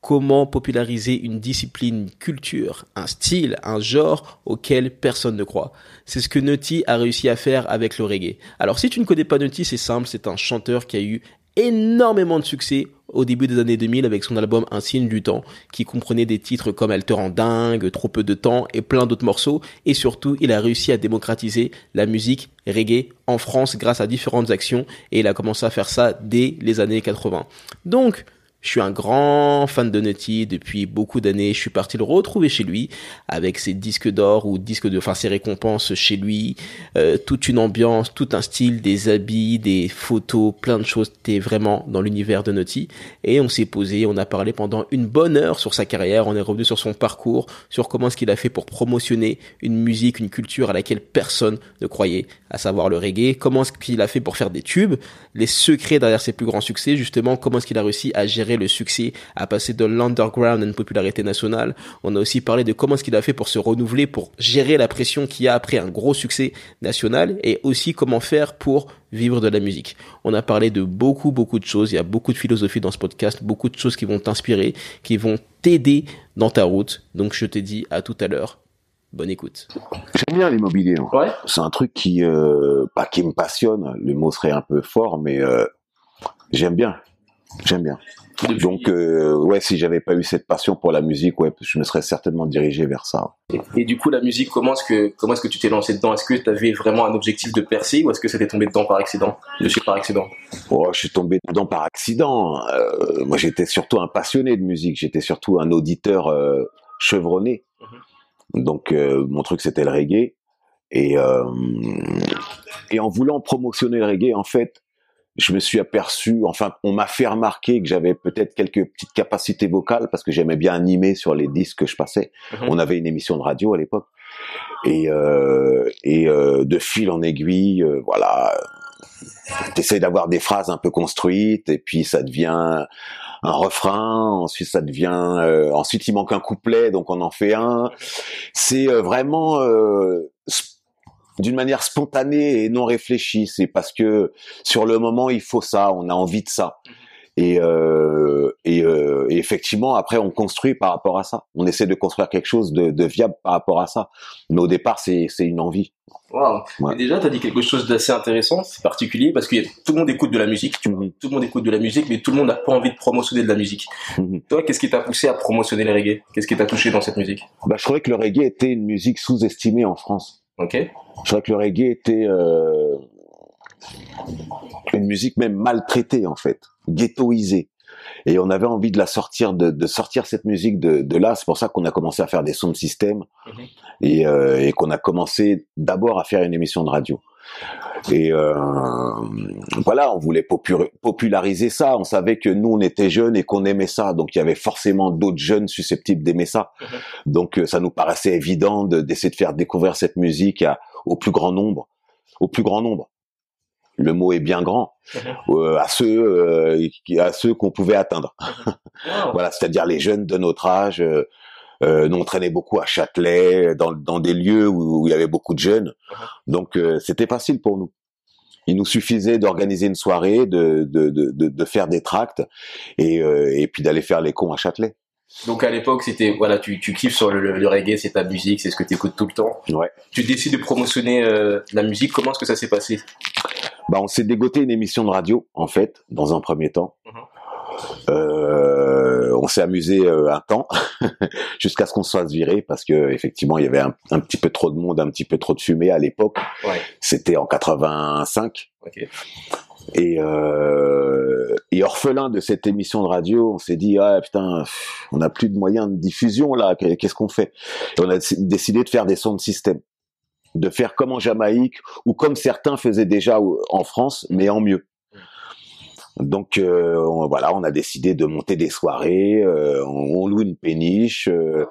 Comment populariser une discipline, une culture, un style, un genre auquel personne ne croit? C'est ce que Nutty a réussi à faire avec le reggae. Alors si tu ne connais pas Nutty, c'est simple, c'est un chanteur qui a eu énormément de succès au début des années 2000 avec son album Un signe du temps qui comprenait des titres comme Elle te rend dingue, Trop peu de temps et plein d'autres morceaux et surtout il a réussi à démocratiser la musique reggae en France grâce à différentes actions et il a commencé à faire ça dès les années 80. Donc je suis un grand fan de Nutty depuis beaucoup d'années. Je suis parti le retrouver chez lui avec ses disques d'or ou disques de, enfin ses récompenses chez lui, euh, toute une ambiance, tout un style, des habits, des photos, plein de choses. T'es vraiment dans l'univers de Nutty. Et on s'est posé, on a parlé pendant une bonne heure sur sa carrière. On est revenu sur son parcours, sur comment est-ce qu'il a fait pour promotionner une musique, une culture à laquelle personne ne croyait, à savoir le reggae. Comment est-ce qu'il a fait pour faire des tubes, les secrets derrière ses plus grands succès, justement. Comment est-ce qu'il a réussi à gérer le succès, à passer de l'underground à une popularité nationale. On a aussi parlé de comment est-ce qu'il a fait pour se renouveler, pour gérer la pression qu'il y a après un gros succès national et aussi comment faire pour vivre de la musique. On a parlé de beaucoup, beaucoup de choses. Il y a beaucoup de philosophie dans ce podcast, beaucoup de choses qui vont t'inspirer, qui vont t'aider dans ta route. Donc, je te dis à tout à l'heure. Bonne écoute. J'aime bien l'immobilier. Ouais. C'est un truc qui, euh, pas qui me passionne. Le mot serait un peu fort, mais euh, j'aime bien. J'aime bien. Donc, euh, ouais, si j'avais pas eu cette passion pour la musique, ouais, je me serais certainement dirigé vers ça. Et, et du coup, la musique, comment est-ce que comment est-ce que tu t'es lancé dedans? Est-ce que tu avais vraiment un objectif de percer ou est-ce que c'était tombé dedans par accident? Dessus par accident Oh, je suis tombé dedans par accident. Euh, moi, j'étais surtout un passionné de musique. J'étais surtout un auditeur euh, chevronné. Donc, euh, mon truc, c'était le reggae. Et, et en voulant promotionner le reggae, en fait, je me suis aperçu, enfin, on m'a fait remarquer que j'avais peut-être quelques petites capacités vocales parce que j'aimais bien animer sur les disques que je passais. Mhm. On avait une émission de radio à l'époque. Et, euh, et euh, de fil en aiguille, euh, voilà, t'essayes d'avoir des phrases un peu construites et puis ça devient un refrain, ensuite ça devient, euh, ensuite il manque un couplet, donc on en fait un. C'est euh, vraiment euh, d'une manière spontanée et non réfléchie. C'est parce que sur le moment il faut ça, on a envie de ça. Et, euh, et, euh, et effectivement, après, on construit par rapport à ça. On essaie de construire quelque chose de, de viable par rapport à ça. Mais au départ, c'est une envie. Wow. Ouais. Et déjà, tu as dit quelque chose d'assez intéressant, c'est particulier, parce que tout le monde écoute de la musique, tu vois. Mhm. Tout le monde écoute de la musique, mais tout le monde n'a pas envie de promotionner de la musique. Mhm. Toi, qu'est-ce qui t'a poussé à promotionner les reggae? Qu'est-ce qui t'a touché dans cette musique? Bah, je trouvais que le reggae était une musique sous-estimée en France. Ok Je trouvais que le reggae était euh, une musique même maltraitée en fait, ghettoisée. Et on avait envie de la sortir, de, de sortir cette musique de, de là. C'est pour ça qu'on a commencé à faire des sound systems Mhm. et, euh, et qu'on a commencé d'abord à faire une émission de radio. Et euh, voilà, on voulait popu- populariser ça. On savait que nous, on était jeunes et qu'on aimait ça. Donc, il y avait forcément d'autres jeunes susceptibles d'aimer ça. Donc, euh, ça nous paraissait évident de- d'essayer de faire découvrir cette musique à- au plus grand nombre. Au plus grand nombre. Le mot est bien grand. Euh, à ceux, euh, à ceux qu'on pouvait atteindre. Wow. Voilà, c'est-à-dire les jeunes de notre âge. Euh, nous, on traînait beaucoup à Châtelet, dans, dans des lieux où, où il y avait beaucoup de jeunes. Donc, euh, c'était facile pour nous. Il nous suffisait d'organiser une soirée, de, de, de, de, faire des tracts et, euh, et puis d'aller faire les cons à Châtelet. Donc à l'époque, c'était voilà, tu, tu kiffes sur le, le, reggae, c'est ta musique, c'est ce que tu écoutes tout le temps. Ouais. Tu décides de promotionner euh, la musique. Comment est-ce que ça s'est passé? Bah, on s'est dégoté une émission de radio, en fait, dans un premier temps. Mhm. Euh, on s'est amusé euh, un temps jusqu'à ce qu'on se fasse virer parce que effectivement il y avait un, un petit peu trop de monde, un petit peu trop de fumée à l'époque. Ouais. C'était en 85 Ok. et, euh, et orphelin de cette émission de radio, on s'est dit ah putain, on n'a plus de moyens de diffusion là, qu'est-ce qu'on fait? Et on a décidé de faire des sound systems, de faire comme en Jamaïque ou comme certains faisaient déjà en France, mais en mieux. Donc euh, on- voilà, on a décidé de monter des soirées, euh, on, on loue une péniche, euh,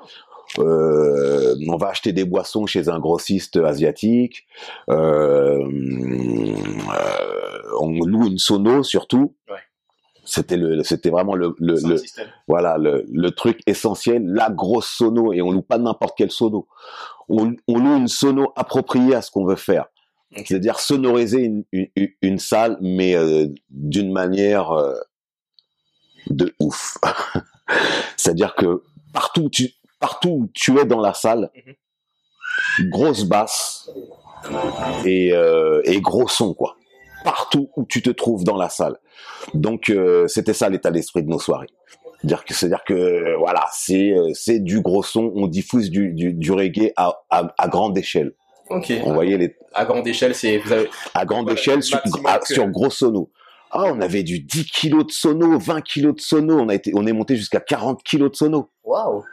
Euh, on va acheter des boissons chez un grossiste asiatique. Euh, euh, on loue une sono surtout. Ouais. C'était le, c'était vraiment le, le, le- voilà le, le truc essentiel, la grosse sono et on loue pas n'importe quelle sono. On, on loue une sono appropriée à ce qu'on veut faire. C'est-à-dire sonoriser une, une, une salle, mais euh, d'une manière euh, de ouf. C'est-à-dire que partout où tu, partout où tu es dans la salle, grosse basse et, euh, et gros son, quoi. Partout où tu te trouves dans la salle. Donc c'était ça l'état d'esprit de nos soirées. C'est-à-dire que c'est-à-dire que voilà, c'est c'est du gros son, on diffuse du, du, du reggae à, à, à grande échelle. Ok. On voyait les À grande échelle, c'est vous avez à grande échelle le sur, maximum à- que- sur gros sono. Ah, on avait du 10 kilos de sono, 20 kilos de sono, on a été, on est monté jusqu'à 40 kilos de sono. waouh.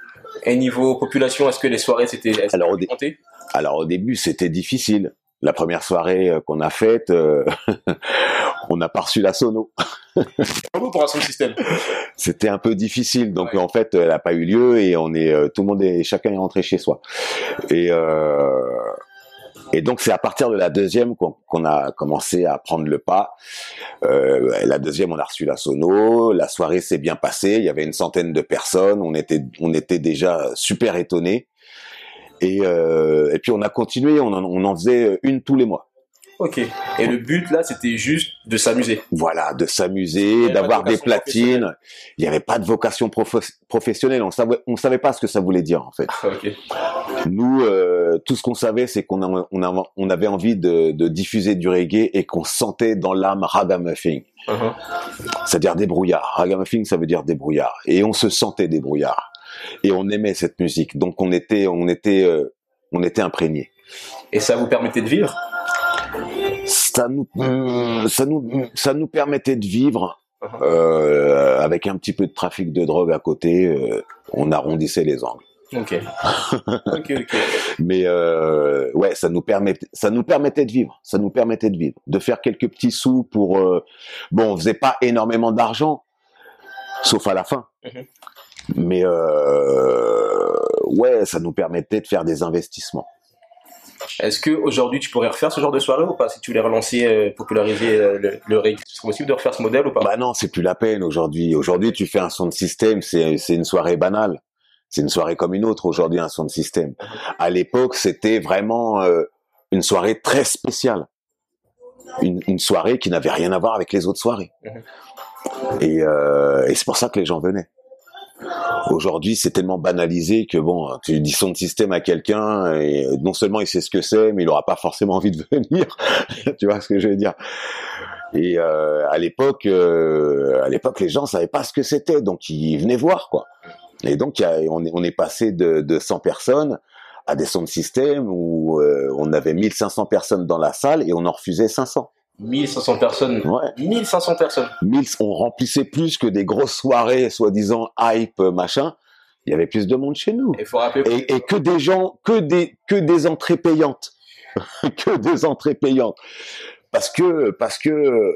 Et niveau population, est-ce que les soirées c'était Alors, au dé- Alors au début, c'était difficile. La première soirée euh, qu'on a faite, euh, on n'a pas reçu la sono. Bravo pour un son système? C'était un peu difficile, donc Ouais. en fait, elle n'a pas eu lieu et on est, euh, tout le monde est, chacun est rentré chez soi. Et euh, et donc c'est à partir de la deuxième qu'on a commencé à prendre le pas. Euh, la deuxième, on a reçu la sono. La soirée s'est bien passée. Il y avait une centaine de personnes. On était, on était déjà super étonnés. Et, euh, puis on a continué. On en, on en faisait une tous les mois. Ok. Et le but là, c'était juste de s'amuser. Voilà, de s'amuser, d'avoir des platines. Il n'y avait pas de vocation professionnelle. On savait, on savait pas ce que ça voulait dire en fait. Ok. Nous, euh, tout ce qu'on savait, c'est qu'on on on avait envie de, de diffuser du reggae et qu'on sentait dans l'âme ragamuffin, Uh-huh. c'est-à-dire débrouillard. Ragamuffin, ça veut dire débrouillard. Et on se sentait débrouillard. Et on aimait cette musique. Donc on était, on était, euh, on était imprégnés. Et ça vous permettait de vivre? Ça nous, euh, ça nous, ça nous permettait de vivre. Uh-huh. euh, avec un petit peu de trafic de drogue à côté, euh, on arrondissait les angles. Ok. ok, ok. Mais euh, ouais, ça nous permet, ça nous permettait de vivre, ça nous permettait de vivre, de faire quelques petits sous pour. bon, on faisait pas énormément d'argent, sauf à la fin. Mhm. Mais ouais, ça nous permettait de faire des investissements. Est-ce que aujourd'hui tu pourrais refaire ce genre de soirée ou pas Si tu voulais relancer, euh, populariser euh, le, le reggae, c'est possible de refaire ce modèle ou pas? Bah non, c'est plus la peine aujourd'hui. Aujourd'hui, tu fais un son de système, c'est une soirée banale. C'est une soirée comme une autre aujourd'hui, un son de système. À l'époque, c'était vraiment euh, une soirée très spéciale. Une, une soirée qui n'avait rien à voir avec les autres soirées. Et, euh, et c'est pour ça que les gens venaient. Aujourd'hui, c'est tellement banalisé que bon, tu dis son système à quelqu'un et non seulement il sait ce que c'est, mais il aura pas forcément envie de venir. tu vois ce que je veux dire? Et euh, à l'époque, euh, à l'époque, les gens savaient pas ce que c'était, donc ils venaient voir quoi. Et donc on est on est passé de, de 100 personnes à des sons de système où euh, on avait 1500 personnes dans la salle et on en refusait 500. 1500 personnes. Ouais. 1500 personnes. 1000, on remplissait plus que des grosses soirées soi-disant hype euh, machin. Il y avait plus de monde chez nous. Il faut rappeler. Et, et que des gens, que des, que des entrées payantes, que des entrées payantes, parce que, parce que,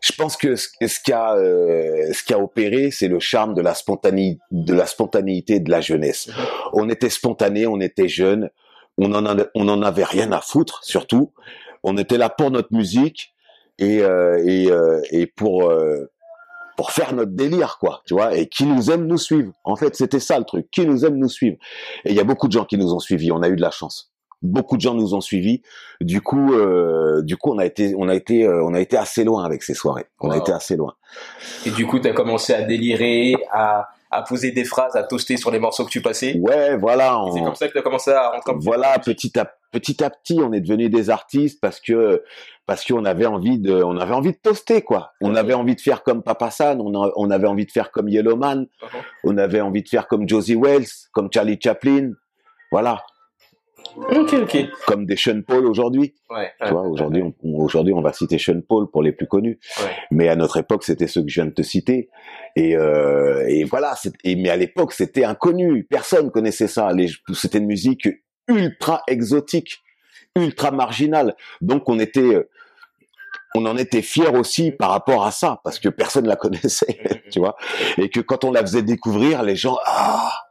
je pense que ce, ce qui a, euh, ce qui a opéré, c'est le charme de la spontanéité, de la spontanéité de la jeunesse. On était spontané, on était jeunes, on en, a- on en avait rien à foutre, surtout. On était là pour notre musique et euh, et, euh, et pour euh, pour faire notre délire, quoi, tu vois, et qui nous aime nous suivre. En fait, c'était ça le truc, qui nous aime nous suivre. Et il y a beaucoup de gens qui nous ont suivis, on a eu de la chance. Beaucoup de gens nous ont suivis. Du coup, euh, du coup, on a été, on a été, euh, on a été assez loin avec ces soirées. On a été assez loin. Et du coup, tu as commencé à délirer, à, à poser des phrases, à toaster sur les morceaux que tu passais? Ouais, voilà. C'est comme ça que tu as commencé à rentrer en voilà, petit à petit à petit, on est devenu des artistes parce que parce qu'on avait envie de, on avait envie de toaster quoi. On avait envie de faire comme Papa San, on, a- on avait envie de faire comme Yellowman, Mhm. on avait envie de faire comme Josie Wells, comme Charlie Chaplin, voilà, Ok, ok. comme des Sean Paul aujourd'hui. Ouais. Tu vois, aujourd'hui, on, aujourd'hui, on va citer Sean Paul pour les plus connus. Ouais. Mais à notre époque, c'était ceux que je viens de te citer. Et, euh, et voilà. Et, mais à l'époque, c'était inconnu. Personne connaissait ça. Les- C'était une musique ultra exotique, ultra marginale. Donc, on était, euh, on en était fiers aussi par rapport à ça, parce que personne la connaissait, tu vois. Et que quand on la faisait découvrir, les gens, ah,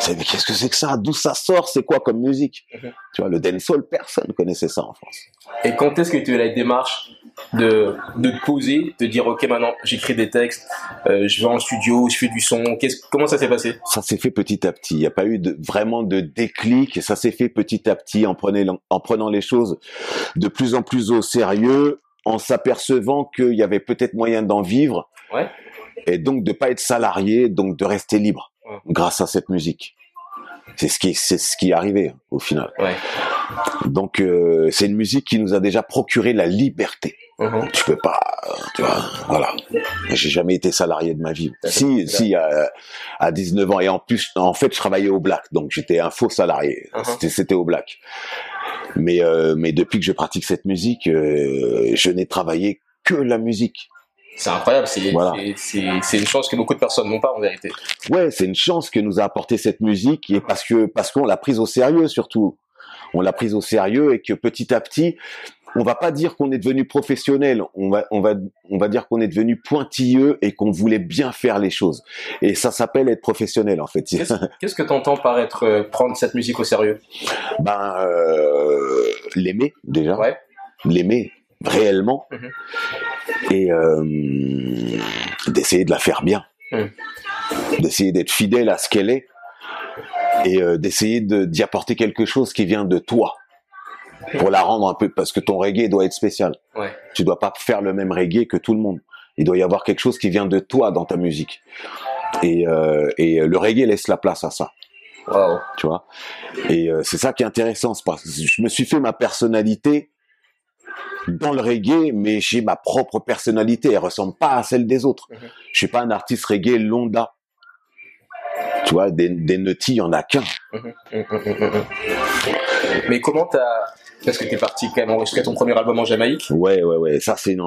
C'est mais qu'est-ce que c'est que ça? D'où ça sort? C'est quoi comme musique? Tu vois, le dancehall, personne connaissait ça en France. Et quand est-ce que tu as eu la démarche de, de te poser, de dire ok maintenant j'écris des textes, euh, je vais en studio, je fais du son, qu'est-ce, comment ça s'est passé? Ça s'est fait petit à petit. Il n'y a pas eu de, vraiment de déclic. Ça s'est fait petit à petit en prenant, en prenant les choses de plus en plus au sérieux, en s'apercevant qu'il y avait peut-être moyen d'en vivre. Ouais. Et donc de pas être salarié, donc de rester libre. Grâce à cette musique. C'est ce qui, c'est ce qui est arrivé au final. Ouais. Donc euh, c'est une musique qui nous a déjà procuré la liberté. Mhm. Tu peux pas, euh, tu vois, voilà. J'ai jamais été salarié de ma vie. Si, si, à, à 19 ans. Et en plus, en fait, je travaillais au black, donc j'étais un faux salarié. C'était, c'était au black. Mais, euh, mais depuis que je pratique cette musique, euh, je n'ai travaillé que la musique. C'est incroyable, c'est, Voilà. une chance que beaucoup de personnes n'ont pas en vérité. Ouais, c'est une chance que nous a apporté cette musique et parce que parce qu'on l'a prise au sérieux surtout. On l'a prise au sérieux et que petit à petit, on va pas dire qu'on est devenu professionnel, on va on va on va dire qu'on est devenu pointilleux et qu'on voulait bien faire les choses. Et ça s'appelle être professionnel en fait. Qu'est-ce, qu'est-ce que tu entends par être, euh, prendre cette musique au sérieux? Ben euh, l'aimer déjà, Ouais. l'aimer réellement Mhm. et euh, d'essayer de la faire bien, Mhm. d'essayer d'être fidèle à ce qu'elle est et euh, d'essayer de d'y apporter quelque chose qui vient de toi pour la rendre un peu parce que ton reggae doit être spécial. Ouais. Tu dois pas faire le même reggae que tout le monde. Il doit y avoir quelque chose qui vient de toi dans ta musique. Et, euh, et le reggae laisse la place à ça Waouh. tu vois? Et euh, c'est ça qui est intéressant, parce que je me suis fait ma personnalité dans le reggae, mais j'ai ma propre personnalité, elle ressemble pas à celle des autres. Mhm. Je suis pas un artiste reggae londa. Tu vois, des, des nutty, il y en a qu'un. Mhm, mhm, mhm. Mais comment t'as, parce que t'es parti quand même enregistrer ton premier album en Jamaïque, Ouais, ouais, ouais. Ça, c'est une,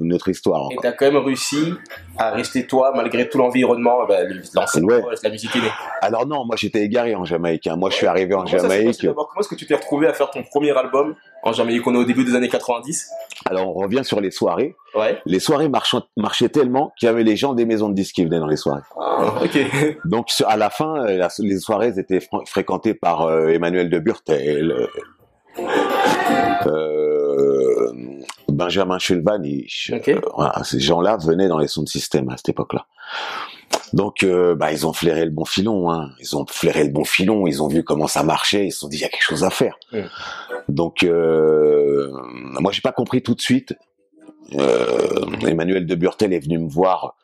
une autre histoire. et t'as quand même réussi à rester toi malgré tout l'environnement, bah, Ouais. la musique est née. Alors non, moi j'étais égaré en Jamaïque. hein. Moi, je suis arrivé en Comment Jamaïque. Comment est-ce que tu t'es retrouvé à faire ton premier album en Jamaïque? On est au début des années 90. Alors, on revient sur les soirées. Ouais. Les soirées marchaient tellement qu'il y avait les gens des maisons de disques qui venaient dans les soirées. Ah, ok. Donc à la fin, euh, les soirées étaient fr- fréquentées par euh, Emmanuel de Burtel, euh, Benjamin Schulvanich. Ok. Euh, voilà, ces gens-là venaient dans les sound systems à cette époque-là. Donc, euh, bah, ils ont flairé le bon filon. Hein. Ils ont flairé le bon filon. Ils ont vu comment ça marchait. Ils se sont dit, il y a quelque chose à faire. Mm. Donc, euh, moi, j'ai pas compris tout de suite. Euh, Emmanuel de Burtel est venu me voir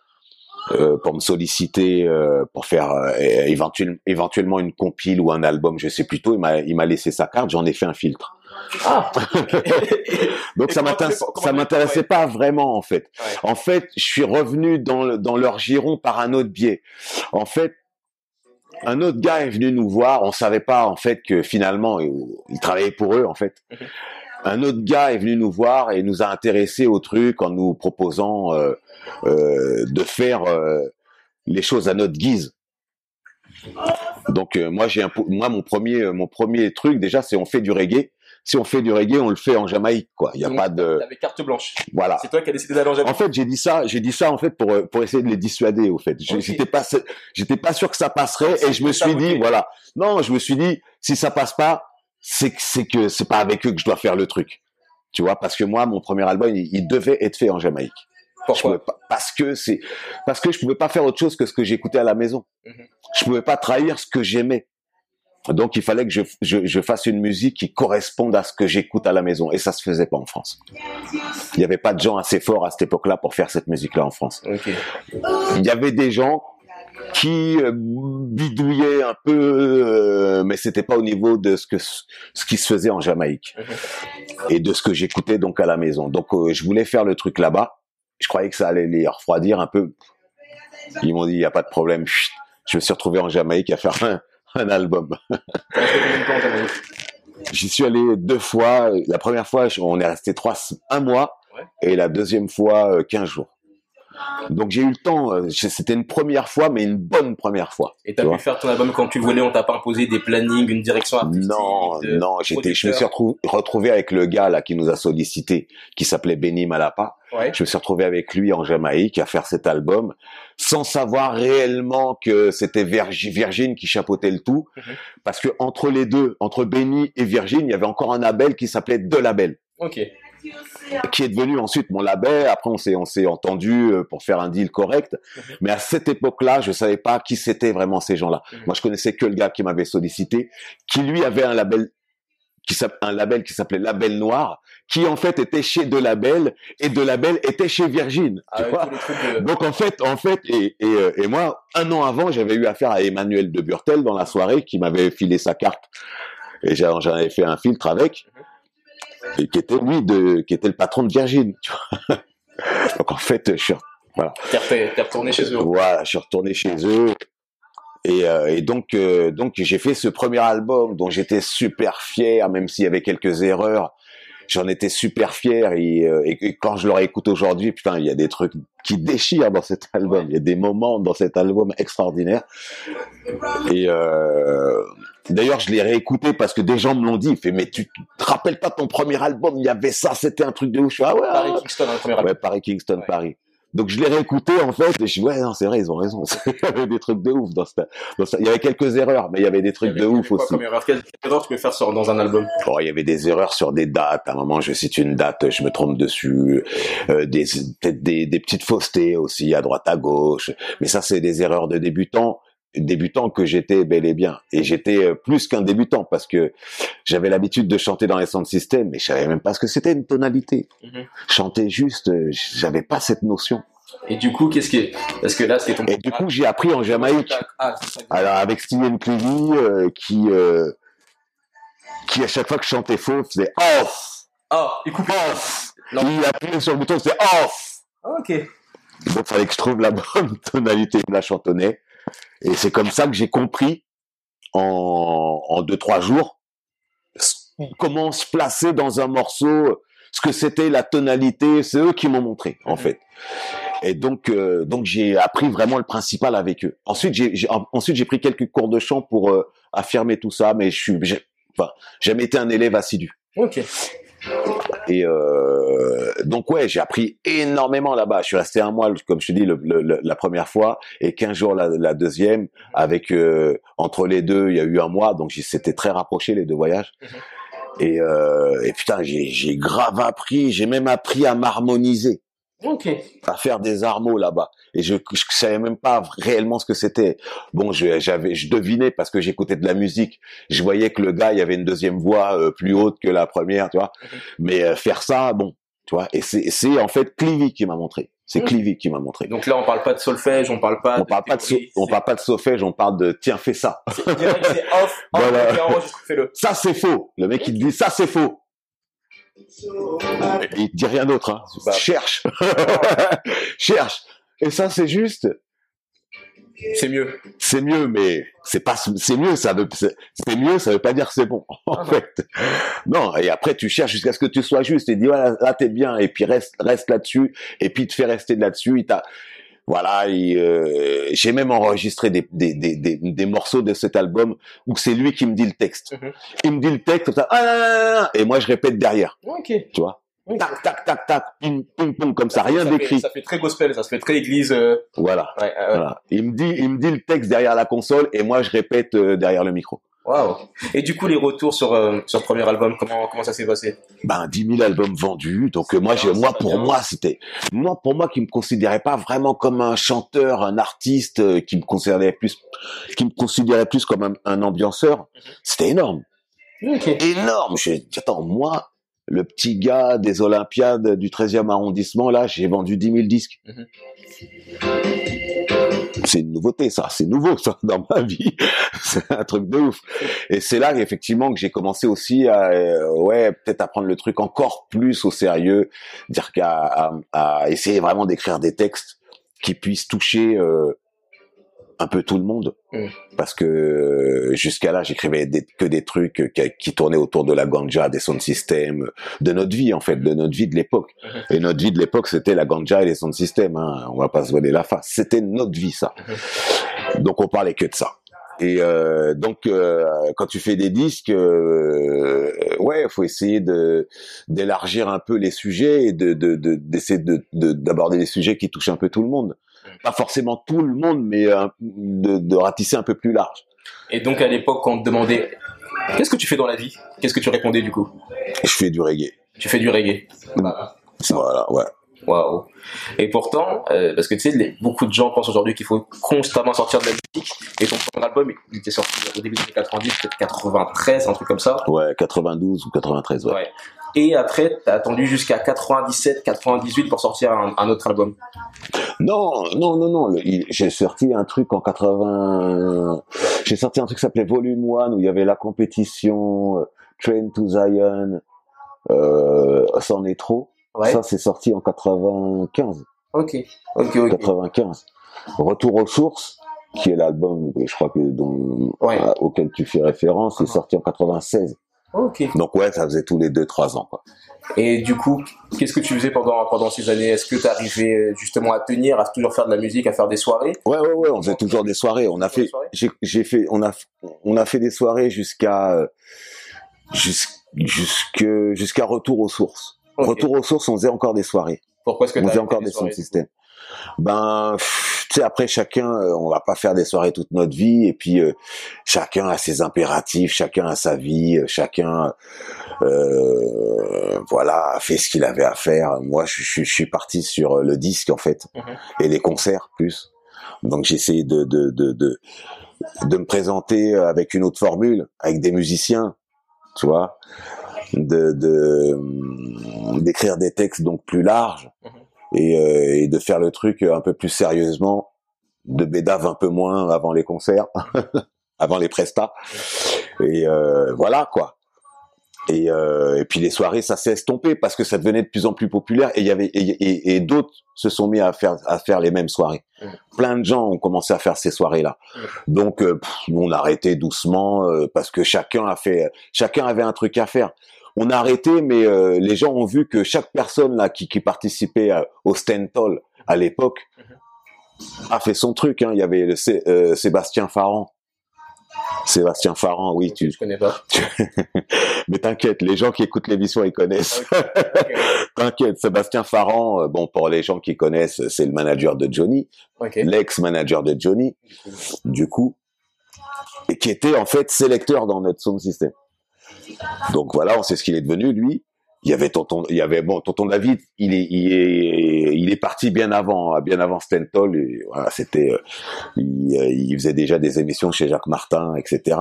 euh, pour me solliciter euh, pour faire euh, éventuel- éventuellement une compile ou un album, je sais plus tôt. Il m'a il m'a laissé sa carte. J'en ai fait un filtre. Ah. Donc Et ça m'intéresse- m'intéressait pas vraiment en fait. Ouais. En fait, je suis revenu dans, le- dans leur giron par un autre biais. En fait, un autre gars est venu nous voir. On savait pas en fait que finalement il il travaillait pour eux en fait. Mhm. Un autre gars est venu nous voir et nous a intéressés au truc en nous proposant euh, euh, de faire euh, les choses à notre guise. Donc moi j'ai moi mon premier mon premier truc déjà c'est on fait du reggae. Si on fait du reggae, on le fait en Jamaïque quoi. Il y a Donc, pas de T'avais carte blanche. voilà. C'est toi qui as décidé d'aller en Jamaïque. En fait, j'ai dit ça, j'ai dit ça en fait pour euh, pour essayer de les dissuader au fait. J'étais pas j'étais pas sûr que ça passerait et je me suis dit voilà. Non, je me suis dit si ça passe pas, c'est que c'est que c'est pas avec eux que je dois faire le truc. Tu vois parce que moi mon premier album il, il devait être fait en Jamaïque. Pourquoi pas- parce que c'est parce que je pouvais pas faire autre chose que ce que j'écoutais à la maison. Mhm. Je pouvais pas trahir ce que j'aimais. Donc il fallait que je, je, je fasse une musique qui corresponde à ce que j'écoute à la maison et ça se faisait pas en France. Il n'y avait pas de gens assez forts à cette époque-là pour faire cette musique-là en France. Il y avait des gens qui euh, bidouillaient un peu, euh, mais c'était pas au niveau de ce que ce qui se faisait en Jamaïque et de ce que j'écoutais donc à la maison. Donc euh, je voulais faire le truc là-bas. Je croyais que ça allait les refroidir un peu. Ils m'ont dit il y a pas de problème. Chut. Je me suis retrouvé en Jamaïque à faire un, un album. J'y suis allé deux fois. La première fois, on est resté trois, un mois, Ouais. et la deuxième fois, euh, 15 jours. Donc j'ai eu le temps. euh, C'était une première fois, mais une bonne première fois. Et t'as pu vois. faire ton album comme tu voulais, on t'a pas imposé des plannings, une direction artistique. Non, de- non, j'étais, je me suis retrouvé, avec le gars là qui nous a sollicité, qui s'appelait Benny Malapa. Ouais. Je me suis retrouvé avec lui en Jamaïque à faire cet album, sans savoir réellement que c'était Virgi- Virgin qui chapeautait le tout, Mhm. parce que entre les deux, entre Benny et Virgin, il y avait encore un label qui s'appelait De Label, Ok. Qui est devenu ensuite mon label. Après, on s'est, on s'est entendu euh, pour faire un deal correct, Mhm. mais à cette époque-là, je savais pas qui c'était vraiment ces gens-là. Mhm. Moi, je connaissais que le gars qui m'avait sollicité, qui lui avait un label qui un label qui s'appelait Label Noir, qui en fait était chez De Label et De Label était chez Virgin. tu Avec vois. de... Donc en fait, en fait, et, et, euh, et moi, un an avant, j'avais eu affaire à Emmanuel de Burtel dans la soirée, qui m'avait filé sa carte, et j'en j'en avais fait un filtre avec, et qui était lui de, qui était le patron de Virgin. Tu vois. Donc en fait, je suis re- t'es retourné chez eux. voilà, je suis retourné chez eux. Et, euh, et donc, euh, donc j'ai fait ce premier album dont j'étais super fier, même s'il y avait quelques erreurs. J'en étais super fier et, euh, et- et quand je le réécoute aujourd'hui, putain, il y a des trucs qui déchirent dans cet album. Il y a des moments dans cet album extraordinaires. Et euh, d'ailleurs, je l'ai réécouté parce que des gens me l'ont dit. Fait, mais tu te rappelles pas ton premier album? Il y avait ça, c'était un truc de ouf. Je fais, ah ouais, Paris. Kingston, le premier album. Ouais, Paris Kingston, Ouais. Paris. Donc je l'ai réécouté en fait et je dis ouais non c'est vrai ils ont raison. Il y avait des trucs de ouf dans ce- il y avait quelques erreurs mais il y avait des trucs avait- de ouf quoi aussi. comme erreur? Quelle erreur tu peux faire sur, dans un album? Bon, il y avait des erreurs sur des dates. À un moment je cite une date je me trompe dessus. Euh, des peut-être des, des petites faussetés aussi à droite à gauche. Mais ça c'est des erreurs de débutants débutant que j'étais bel et bien et j'étais euh, plus qu'un débutant parce que j'avais l'habitude de chanter dans les sound systems mais je savais même pas ce que c'était une tonalité Mhm. chanter juste euh, j'avais pas cette notion Et du coup, qu'est-ce qui est... Parce que là, c'était ton... Et du coup, j'ai appris en Jamaïque, Ah, c'est ça. alors avec Steven Clevy, euh, qui, euh, qui à chaque fois que je chantais faux, faisait off, Ah, il coupe off. Non. Il appuyait sur le bouton, c'est off. Ah, ok. Donc, fallait que je trouve la bonne tonalité de la chantonnée. Et c'est comme ça que j'ai compris en, en deux, trois jours comment se placer dans un morceau, ce que c'était la tonalité. C'est eux qui m'ont montré, en Mhm. fait. Et donc, euh, donc j'ai appris vraiment le principal avec eux. Ensuite, j'ai, j'ai- en- ensuite j'ai pris quelques cours de chant pour euh, affirmer tout ça, mais je suis, j'ai, enfin, j'ai jamais été un élève assidu. Ok. Et euh, donc ouais, j'ai appris énormément là-bas. Je suis resté un mois, comme je te dis, le, le- la première fois, et 15 jours la, la deuxième. Avec euh, entre les deux, il y a eu un mois, donc c'était très rapproché les deux voyages. Mhm. Et, euh, et putain, j'ai, j'ai grave appris. J'ai même appris à m'harmoniser Ok. à faire des armos là-bas. Et je je savais même pas réellement ce que c'était. Bon je j'avais je devinais parce que j'écoutais de la musique. Je voyais que le gars il y avait une deuxième voix euh, plus haute que la première tu vois. Mais euh, faire ça bon tu vois. Et c'est c'est en fait Clivy qui m'a montré. C'est Mhm. Clivy qui m'a montré. Donc là, on parle pas de solfège, on parle pas on parle pas de so- on parle pas de solfège on parle de tiens fais ça. Direct, off, off, Voilà. ça c'est faux. Le mec il te dit ça c'est faux il dit rien d'autre hein. Bah. cherche cherche et ça c'est juste C'est mieux. c'est mieux, mais c'est pas, c'est mieux, ça veut, c'est mieux, ça veut pas dire que c'est bon, en Ah. fait. Non, et après, tu cherches jusqu'à ce que tu sois juste et dis, voilà, là, t'es bien, et puis reste, reste là-dessus, et puis il te fait rester là-dessus, voilà, euh, j'ai même enregistré des, des, des, des, des morceaux de cet album où c'est lui qui me dit le texte. Mhm. Il me dit le texte, comme ça, ah, là, là, et moi, je répète derrière, Ok. tu vois? Tac, tac, tac, tac, ping, ping, pong, comme ça, rien d'écrit. Ça fait très gospel, ça se fait très église. euh, Voilà. Ouais, ouais. Voilà. Il me dit, il me dit le texte derrière la console et moi je répète euh, derrière le micro. Waouh. Et du coup, les retours sur, euh, sur le premier album, comment, comment ça s'est passé? Ben 10 000 albums vendus, donc euh, moi, Ah, moi pour bien. moi c'était, moi pour moi qui me considérais pas vraiment comme un chanteur, un artiste, euh, qui me considérait plus, qui me considérait plus comme un, un ambianceur, Mhm. c'était énorme, Ok. énorme. Je attends moi, le petit gars des Olympiades du 13e arrondissement là, j'ai vendu 10 000 disques. Mhm. C'est une nouveauté, ça. C'est nouveau, ça, dans ma vie. c'est un truc de ouf. Et c'est là, effectivement, que j'ai commencé aussi à, euh, ouais, peut-être à prendre le truc encore plus au sérieux, dire qu'à à, à essayer vraiment d'écrire des textes qui puissent toucher euh, un peu tout le monde Mm. parce que euh, jusqu'à là j'écrivais des- que des trucs euh, qui, qui tournaient autour de la ganja, des sound systems, de notre vie en fait, de notre vie de l'époque. Mhm. Et notre vie de l'époque c'était la ganja et les sound systems. Hein. On va pas se voiler la face. C'était notre vie ça. Donc on parlait que de ça. Et euh, donc euh, quand tu fais des disques, euh, ouais, faut essayer de d'élargir un peu les sujets et de de- de- d'essayer de de- d'aborder des sujets qui touchent un peu tout le monde. Pas forcément tout le monde, mais euh, de, de ratisser un peu plus large. Et donc à l'époque, quand on te demandait qu'est-ce que tu fais dans la vie, qu'est-ce que tu répondais du coup? Je fais du reggae. Tu fais du reggae? Voilà, ouais. Waouh. Et pourtant, euh, parce que tu sais, les- beaucoup de gens pensent aujourd'hui qu'il faut constamment sortir de la musique. Et ton premier album, il était sorti au début des années 90, peut-être 93, un truc comme ça. Ouais, 92 ou 93, ouais. Ouais. Et après, t'as attendu jusqu'à 97, 98 pour sortir un, un autre album. Non, non, non, non. J'ai sorti un truc en 80. J'ai sorti un truc qui s'appelait Volume 1 où il y avait la compétition, euh, Train to Zion, euh, c'en est trop. Ouais. Ça, c'est sorti en 95. Ok. Ok, ok. 95. Retour aux sources, qui est l'album, je crois que dont, Ouais. auquel tu fais référence, est sorti en 96. Ok. Donc ouais, ça faisait tous les deux, trois ans. Quoi. Et du coup, qu'est-ce que tu faisais pendant, pendant ces années? Est-ce que tu arrivais justement à tenir, à toujours faire de la musique, à faire des soirées? Ouais, ouais, ouais, on faisait toujours des soirées. On a des fait, j'ai, fait, on a, on a fait des soirées jusqu'à, euh, jusque, jusqu'à retour aux sources. Retour aux sources, on faisait encore des soirées. Pourquoi est-ce que On faisait encore les des sound systems. Ben, tu sais, après chacun, euh, on va pas faire des soirées toute notre vie, et puis euh, chacun a ses impératifs, chacun a sa vie, euh, chacun, euh, voilà, a fait ce qu'il avait à faire. Moi, je, je- je suis parti sur le disque en fait, Mhm. et les concerts plus. Donc j'ai essayé de, de de de de me présenter avec une autre formule, avec des musiciens, tu vois, de de d'écrire des textes donc plus larges et, euh, et de faire le truc un peu plus sérieusement, de bédave un peu moins avant les concerts, avant les prestats, et euh, voilà quoi. Et, euh, et puis les soirées, ça s'est estompé parce que ça devenait de plus en plus populaire et il y avait et, d'autres se sont mis à faire à faire les mêmes soirées. Plein de gens ont commencé à faire ces soirées-là. Donc euh, pff, on a arrêté doucement euh, parce que chacun a fait, chacun avait un truc à faire. On a arrêté, mais euh, les gens ont vu que chaque personne là qui, qui participait à- au Stentol à l'époque a fait son truc. Hein. Il y avait le euh, Sébastien Farran. Sébastien Farran, oui, tu. Je connais pas. Mais t'inquiète, les gens qui écoutent l'émission, ils connaissent. T'inquiète, Sébastien Farran, euh, bon, pour les gens qui connaissent, c'est le manager de Johnny, l'ex-manager de Johnny, du coup, et qui était en fait sélecteur dans notre sound system. Donc voilà, on sait ce qu'il est devenu, lui. Il y avait tonton, il y avait bon, tonton David, il est, il est, il est parti bien avant, bien avant Stentol. C'était, euh, il, euh, il faisait déjà des émissions chez Jacques Martin, etc.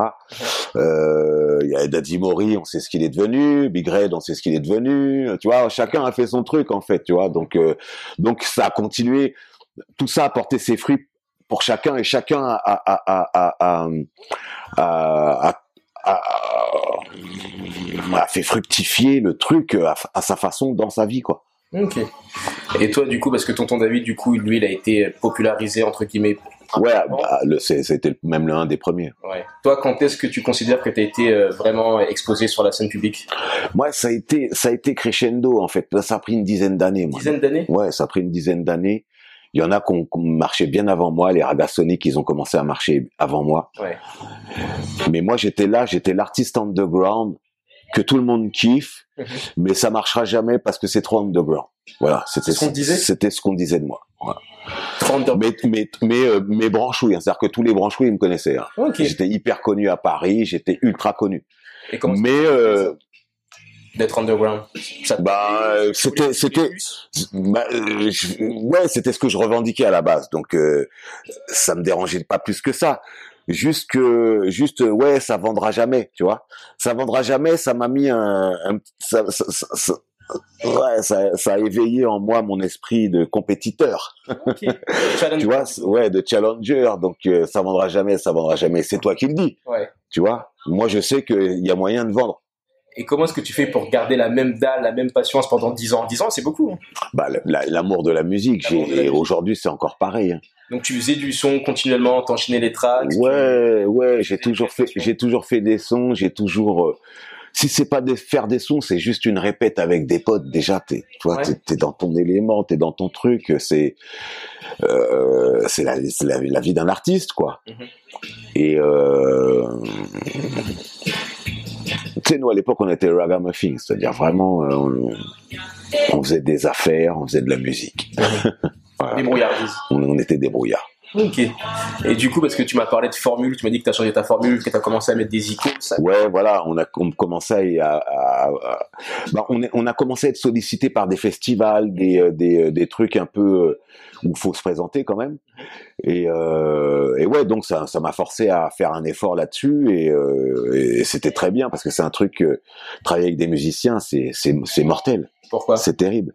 Euh, il y a Daddy Mori, on sait ce qu'il est devenu. Big Red, on sait ce qu'il est devenu. Tu vois, chacun a fait son truc en fait, tu vois. Donc, donc ça a continué. Tout ça a porté ses fruits pour chacun et chacun a, a, a, a, a, fait fructifier le truc à, à sa façon dans sa vie, quoi. Ok. Et toi, du coup, parce que tonton David, du coup, lui, il a été popularisé, entre guillemets. Ouais, bah, c'était même l'un des premiers. Ouais. Toi, quand est-ce que tu considères que tu as été euh, vraiment exposé sur la scène publique? Moi, ça a été, ça a été crescendo en fait. Ça a pris une dizaine d'années. Dizaine d'années? Ouais, ça a pris une dizaine d'années. Il y en a qui ont, qui ont marché bien avant moi. Les Ragasonic, ils ont commencé à marcher avant moi. Ouais. Mais moi, j'étais là, j'étais l'artiste underground que tout le monde kiffe, Mhm. mais ça marchera jamais parce que c'est trop underground. Voilà, c'était ce qu'on disait C'était ce qu'on disait de moi. Voilà. 32. Mais mais mais euh, mes branchouilles, hein, c'est-à-dire que tous les branchouilles ils me connaissaient. hein. J'étais hyper connu à Paris, j'étais ultra connu. Et Mais euh, d'être underground. Ça bah euh, c'était c'était bah, euh, ouais c'était ce que je revendiquais à la base. Donc euh, ça me dérangeait pas plus que ça. Juste que juste ouais ça vendra jamais tu vois. Ça vendra jamais ça m'a mis un, un ça, ça, ça- ça- ouais ça, ça a éveillé en moi mon esprit de compétiteur. Tu vois ouais de challenger. Donc euh, ça vendra jamais ça vendra jamais. C'est toi qui le dis. Ouais. tu vois moi je sais qu'il y a moyen de vendre Et comment est-ce que tu fais pour garder la même dalle, la même patience pendant 10 ans? 10 ans, c'est beaucoup. Hein. Bah, l'amour de la musique. J'ai, aujourd'hui, c'est encore pareil. Hein. Donc tu faisais du son continuellement, t'enchaînais les tracks. Ouais, ouais, j'ai toujours fait, j'ai toujours fait des sons, j'ai toujours. Euh, si c'est pas de faire des sons, c'est juste une répète avec des potes. Déjà, t'es, toi, t'es, dans ton élément, t'es dans ton truc. C'est, euh, c'est la, la, la, vie d'un artiste, quoi. Mhm. Et euh, sais, nous à l'époque, on était ragamuffin, c'est-à-dire vraiment, euh, on, on, faisait des affaires, on faisait de la musique. voilà. On, on était débrouillards. Ok. Et du coup, parce que tu m'as parlé de formule, tu m'as dit que tu as changé ta formule, que tu as commencé à mettre des icônes. Ça... Ouais, voilà, on a commencé à, à, à bah, on, est, on, a commencé à être sollicité par des festivals, des, euh, des, euh, des trucs un peu euh, où faut se présenter quand même. Et, euh, et ouais, donc ça, ça m'a forcé à faire un effort là-dessus et, euh, et c'était très bien parce que c'est un truc travailler avec des musiciens, c'est c'est mortel. Pourquoi? C'est terrible.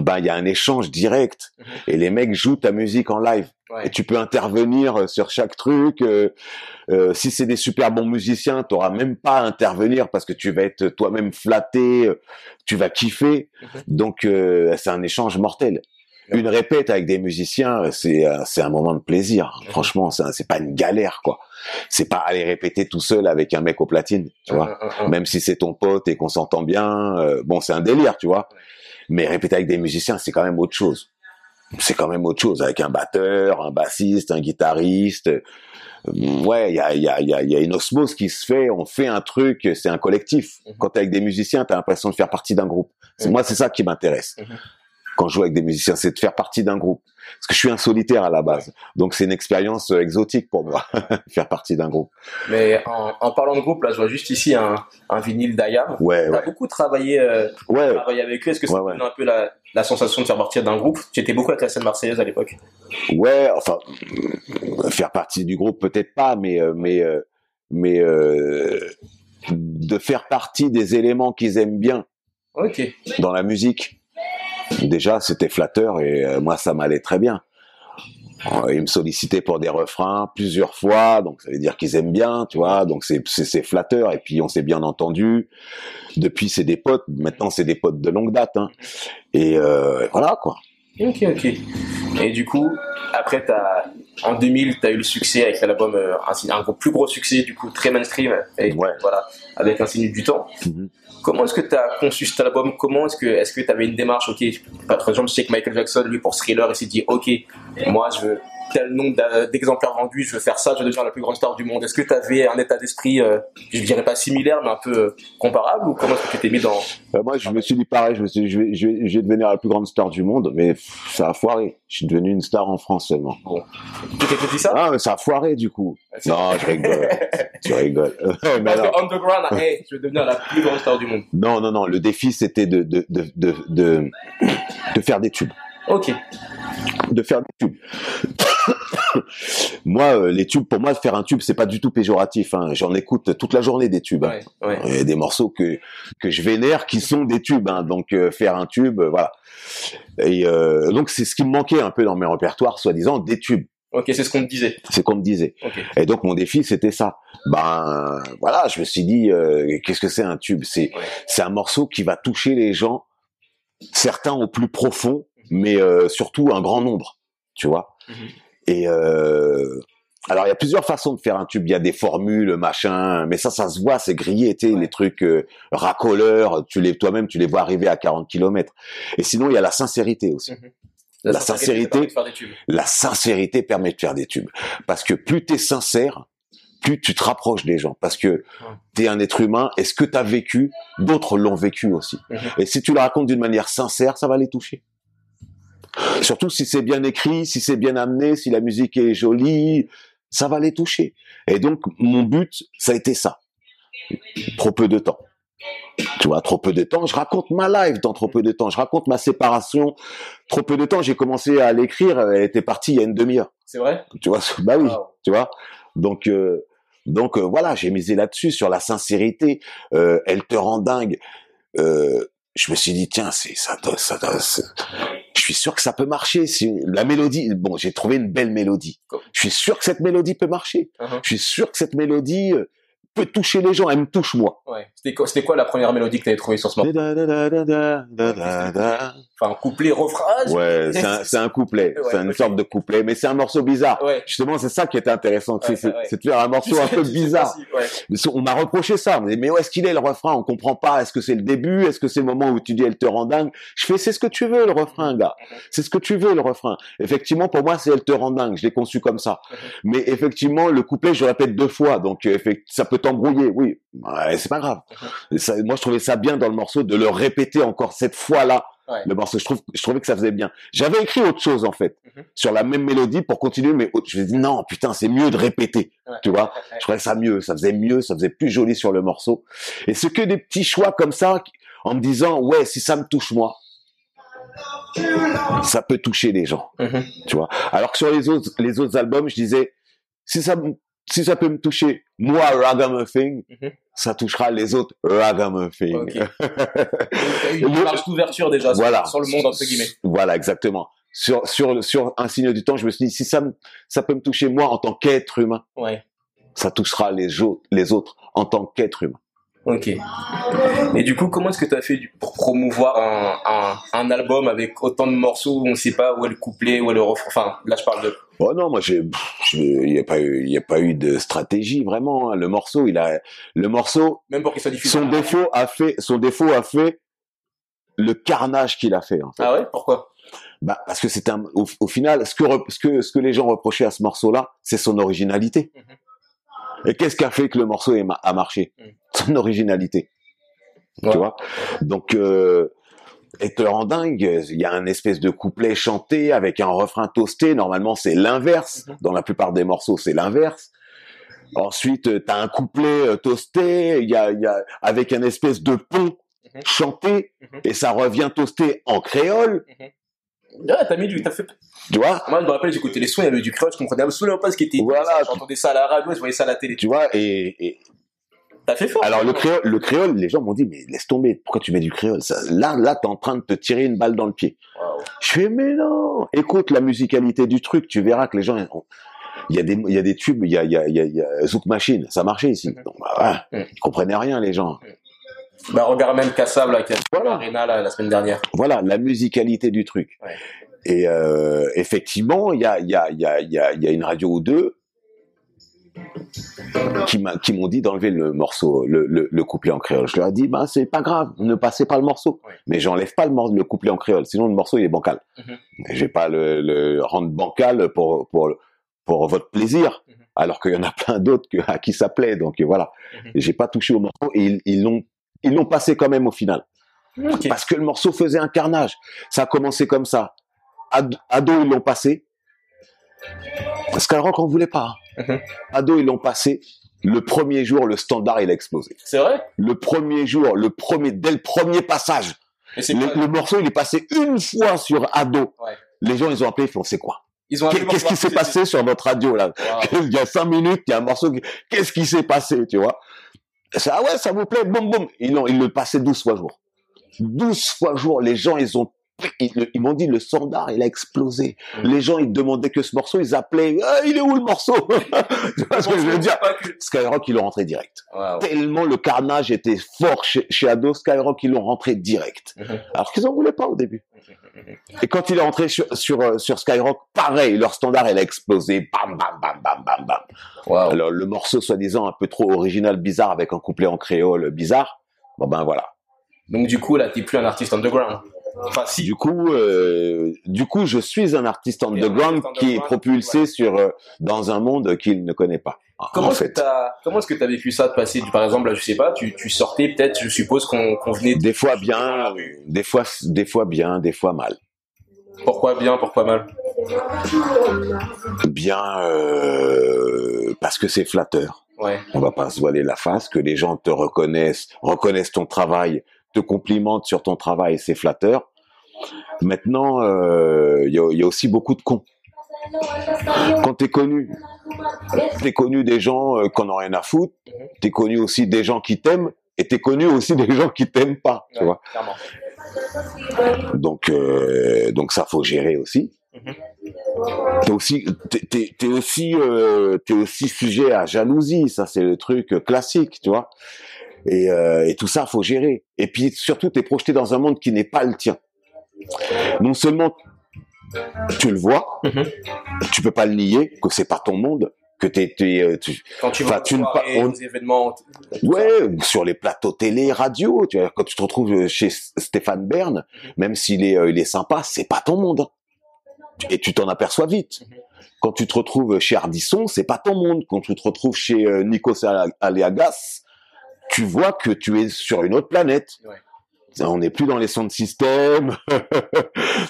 Ben il y a un échange direct mhm. et les mecs jouent ta musique en live. Et tu peux intervenir euh, sur chaque truc. Euh, euh, si c'est des super bons musiciens, tu n'auras même pas à intervenir parce que tu vas être toi-même euh, tu vas kiffer. Mhm. Donc c'est un échange mortel. Une répète avec des musiciens, c'est c'est un moment de plaisir. Mhm. Franchement, c'est pas une galère quoi. C'est pas aller répéter tout seul avec un mec au platine, tu vois. Mhm, même si c'est ton pote et qu'on s'entend bien, bon c'est un délire, tu vois. Mais répéter avec des musiciens, c'est quand même autre chose c'est quand même autre chose avec un batteur, un bassiste, un guitariste. Euh, ouais, il y a, y, a, y a une osmose qui se fait. On fait un truc, c'est un collectif. Mhm. Quand t'es avec des musiciens, t'as l'impression de faire partie d'un groupe. Mhm. Moi, c'est ça qui m'intéresse. Mhm. Quand je joue avec des musiciens, c'est de faire partie d'un groupe. Parce que je suis un solitaire à la base. Donc c'est une expérience euh, exotique pour moi, faire partie d'un groupe. Mais en, en, parlant de groupe, là, je vois juste ici un, un vinyle d'Ayam. Ouais, T'as beaucoup travaillé, euh, ouais. travaillé avec eux. Est-ce que ça ouais, un peu la, la sensation de faire partie d'un groupe? Tu étais beaucoup avec la scène marseillaise à l'époque Ouais, enfin, euh, faire partie du groupe peut-être pas, mais euh, mais mais euh, de faire partie des éléments qu'ils aiment bien Ok. dans la musique déjà c'était flatteur et euh, moi ça m'allait très bien. Euh, ils me sollicitaient pour des refrains plusieurs fois, donc ça veut dire qu'ils aiment bien, tu vois. Donc c'est flatteur et puis on s'est bien entendu. Depuis c'est des potes, maintenant c'est des potes de longue date, hein. Et euh, voilà quoi. Ok ok. Et du coup après as, en 2000 tu as eu le succès avec l'album un, un, plus gros succès du coup très mainstream et voilà avec un signe du temps. Mm-hmm. Comment est-ce que tu as conçu cet album? Comment est-ce que est-ce que tu avais une démarche? Ok, par exemple, je sais que Michael Jackson, lui, pour Thriller, il s'est dit Ok, moi, je veux tel nombre d'exemplaires vendus, je veux faire ça, je veux devenir la plus grande star du monde. Est-ce que tu avais un état d'esprit, euh, je dirais pas similaire, mais un peu euh, comparable, ou comment est-ce que tu t'es mis dans bah, Moi, je me suis dit pareil. Je me suis dit, je vais, je vais, je vais devenir la plus grande star du monde, mais ça a foiré. Je suis devenu une star en France seulement. Bon. Tu t'es dit ça? Ah, mais ça a foiré du coup. Non, je rigole. tu rigoles. Parce que underground, hey, je vais devenir la plus grande star du monde. Non, non, non. Le défi, c'était de, de, de, de, de faire des tubes. Ok. De faire des tubes. moi, euh, les tubes, pour moi, faire un tube, c'est pas du tout péjoratif. Hein. J'en écoute toute la journée des tubes. Hein. Il y a des morceaux que que je vénère qui sont des tubes. Hein. Donc euh, faire un tube, euh, voilà. Et donc c'est ce qui me manquait un peu dans mes répertoires, soi-disant des tubes. Ok, c'est ce qu'on me disait. C'est qu'on me disait. Et donc mon défi c'était ça. Ben voilà, je me suis dit qu'est-ce que c'est un tube? C'est c'est un morceau qui va toucher les gens, certains au plus profond, mais surtout un grand nombre. Tu vois. Mhm. Et euh, alors il y a plusieurs façons de faire un tube. Il y a des formules, machin, mais ça, ça se voit, c'est grillé, tu les trucs euh, racoleurs. Tu les toi-même, tu les vois arriver à 40 km. Et sinon, il y a la sincérité aussi. Mhm. La, sincérité, la sincérité permet de faire des tubes. Parce que plus t'es sincère, plus tu te rapproches des gens. Parce que tu es un être humain et ce que tu as vécu, d'autres l'ont vécu aussi. Mhm. Et si tu le racontes d'une manière sincère, ça va les toucher. Surtout si c'est bien écrit, si c'est bien amené, si la musique est jolie, ça va les toucher. Et donc, mon but, ça a été ça. Trop peu de temps. Tu vois, trop peu de temps. Je raconte ma life dans trop peu de temps. Je raconte ma séparation. Trop peu de temps. J'ai commencé à l'écrire. Elle était partie il y a une demi-heure. C'est vrai? Tu vois, bah oui. Tu vois. Donc, euh, donc euh, voilà, j'ai misé là-dessus sur la sincérité. Euh, elle te rend dingue. je me suis dit tiens, c'est ça, ça, ça, je suis sûr que ça peut marcher. Si la mélodie, bon, j'ai trouvé une belle mélodie. Je suis sûr que cette mélodie peut marcher. Uh-huh. Je suis sûr que cette mélodie, peut toucher les gens, elle me touche moi. Ouais. C'était quoi, la première mélodie que t'avais trouvée sur ce morceau? Enfin, couplet, refrain. Ouais, c'est un, un couplet, Ouais, c'est une sorte de couplet, mais c'est un morceau bizarre. Ouais. Justement, c'est ça qui est intéressant, c'est- Ouais, de faire un morceau un peu Tu bizarre. On m'a reproché ça. On m'a dit, mais où est-ce qu'il est le refrain? On comprend pas. Est-ce que c'est le début? Est-ce que c'est le moment où tu dis elle te rend dingue? Je fais, c'est ce que tu veux le refrain, gars. C'est ce que tu veux le refrain. Effectivement, pour moi, c'est elle te rend dingue. Je l'ai conçu comme ça. Mais effectivement, le couplet, je le répète deux fois, donc ça peut t'embrouiller. Oui, Ouais, c'est pas grave. Ça- moi, je trouvais ça bien dans le morceau de le répéter encore cette fois-là. Ouais. Le morceau, je trouve, je trouvais que ça faisait bien. J'avais écrit autre chose en fait Mhm. sur la même mélodie pour continuer, mais autre- je me suis dit non, putain, c'est mieux de répéter. Ouais. Tu vois, je trouvais ça mieux, ça faisait mieux, ça faisait plus joli sur le morceau. Et c'est que des petits choix comme ça, en me disant ouais, si ça me touche moi, ça peut toucher les gens. Mhm. Tu vois. Alors que sur les autres, les autres albums, je disais si ça, me- si ça peut me toucher moi, Ragamuffin, Mhm. ça touchera les autres Ragamuffin. Ok. Donc, t'as eu une marge d'ouverture déjà sur- voilà. sur, le monde, entre guillemets. Voilà, exactement. Sur, sur, sur un signe du temps, je me suis dit, si ça, me- ça peut me toucher moi en tant qu'être humain, Ouais. ça touchera les, autres- les autres en tant qu'être humain. Ok. Et du coup, comment est-ce que tu as fait pour promouvoir un, un, un album avec autant de morceaux où on ne sait pas où est le couplet, où est le refrain? Enfin, là, je parle de. Oh non, moi, il n'y a pas eu, il y a pas eu de stratégie vraiment. hein. Le morceau, il a, le morceau, Même pour qu'il soit diffusé. son défaut a fait, son défaut a fait le carnage qu'il a fait. En fait. Ah ouais? Pourquoi? Bah, parce que c'est un, au, au final, ce que, ce que, ce que les gens reprochaient à ce morceau-là, c'est son originalité. Et qu'est-ce qui a fait que le morceau a marché? Mhm. Son originalité. Ouais. Tu vois? Donc, euh, et te rend dingue, il y a un espèce de couplet chanté avec un refrain toasté. Normalement, c'est l'inverse. Mhm. Dans la plupart des morceaux, c'est l'inverse. Ensuite, tu as un couplet euh, toasté, il y a, il y a avec un espèce de pont Mhm. chanté, Mhm. et ça revient toasté en créole. Ah, t'as mis du. T'as fait... Tu vois Moi, je me rappelle, j'écoutais les sons, il y avait du créole, je comprenais absolument pas ce qui était. Voilà. J'entendais ça à la radio, je voyais ça à la télé. Tu vois et, et- T'as fait fort. alors le créole, le créole, les gens m'ont dit mais laisse tomber, pourquoi tu mets du créole? Ça, Là, là, t'es en train de te tirer une balle dans le pied. Je fais mais non, écoute la musicalité du truc, tu verras que les gens, ont- il y a des, il y a des tubes, il y a, il y a, il y Zouk Machine, ça marchait ici. Mhm. Donc, bah, ouais, ils comprenaient rien les gens. Bah, regarde même Kassab, là, qui a Voilà. l'Arena, là, la semaine dernière. Voilà la musicalité du truc. Ouais. Et euh, effectivement, il y a, y a, y a, y a, y a une radio ou deux qui m'ont dit d'enlever le morceau, le, le, le couplet en créole. Je leur ai dit, bah c'est pas grave, ne passez pas le morceau. Ouais. Mais j'enlève pas le, le couplet en créole, sinon le morceau il est bancal. Mhm. Je vais pas le, le rendre bancal pour pour pour votre plaisir, Mhm. alors qu'il y en a plein d'autres à qui ça plaît. Donc voilà, Mhm. Et j'ai pas touché au morceau et ils l'ont ils l'ont passé quand même au final. Parce que le morceau faisait un carnage. Ça a commencé comme ça. Ad- Ado, ils l'ont passé. Skyrock, on voulait pas. hein. Mhm. Ado, ils l'ont passé. Le premier jour, le standard, il a explosé. C'est vrai? Le premier jour, le premier, dès le premier passage, Et le, morceau, il est passé une fois sur Ado. Ouais. Les gens, ils ont appelé, ils font, c'est quoi? Qu'est-ce qui s'est passé sur notre radio, là? Il y a cinq minutes, il y a un morceau qui, qu'est-ce qui s'est passé, tu vois? Ah ouais, ça vous plaît, boum, boum. Ils ils le passaient 12 fois jour. 12 fois jour, les gens, ils ont, ils, ils m'ont dit, le standard, il a explosé. Les gens, ils demandaient que ce morceau, ils appelaient, Ah, il est où le morceau? tu vois ce que je veux dire? Que- Skyrock, ils l'ont rentré direct. Tellement le carnage était fort chez, chez Ado, Skyrock, ils l'ont rentré direct. Alors qu'ils en voulaient pas au début. Et quand il est rentré sur, sur, euh, sur Skyrock, pareil, leur standard, il a explosé. Bam, bam, bam, bam, bam, bam. Alors, le morceau, soi-disant, un peu trop original, bizarre, avec un couplet en créole bizarre. Bon, ben voilà. Donc, du coup, là, t'es plus un artiste underground. Enfin, si. Du coup, euh, du coup, je suis un artiste underground qui est propulsé ouais. sur, euh, dans un monde qu'il ne connaît pas. Comment en est-ce que t'as, comment est-ce que t'as vécu ça de passer par exemple, là, je sais pas, tu, tu sortais peut-être, je suppose qu'on, qu'on venait de... Des fois bien, des fois, des fois bien, des fois mal. Pourquoi bien, pourquoi mal? Bien, euh, parce que c'est flatteur. Ouais. on va pas se voiler la face, que les gens te reconnaissent, reconnaissent ton travail, te complimentent sur ton travail, c'est flatteur. Maintenant, euh, il y, a, il y a aussi beaucoup de cons. Quand t'es connu, t'es connu des gens euh, qu'on n'a rien à foutre, t'es connu aussi des gens qui t'aiment, et t'es connu aussi des gens qui t'aiment pas, tu Ouais, vois. clairement. Donc, euh, donc ça faut gérer aussi. Mhm. t'es aussi, t'es, aussi, euh, t'es aussi sujet à jalousie. Ça, c'est le truc classique, tu vois. Et, euh, et tout ça, faut gérer. Et puis surtout, t'es projeté dans un monde qui n'est pas le tien. Non seulement tu le vois, Mhm. tu peux pas le nier que c'est pas ton monde, que t'es, t'es, euh, tu, Quand tu vas tu ne aux pa- soirées, on- aux événements, ça. Ouais, sur les plateaux télé, radio, tu vois, quand tu te retrouves chez S- Stéphane Bern, même s'il est, euh, il est sympa, c'est pas ton monde. Et tu t'en aperçois vite. Mhm. Quand tu te retrouves chez Ardisson, c'est pas ton monde. Quand tu te retrouves chez euh, Nikos Aliagas, tu vois que tu es sur une autre planète. Ouais. On n'est plus dans les sons de système,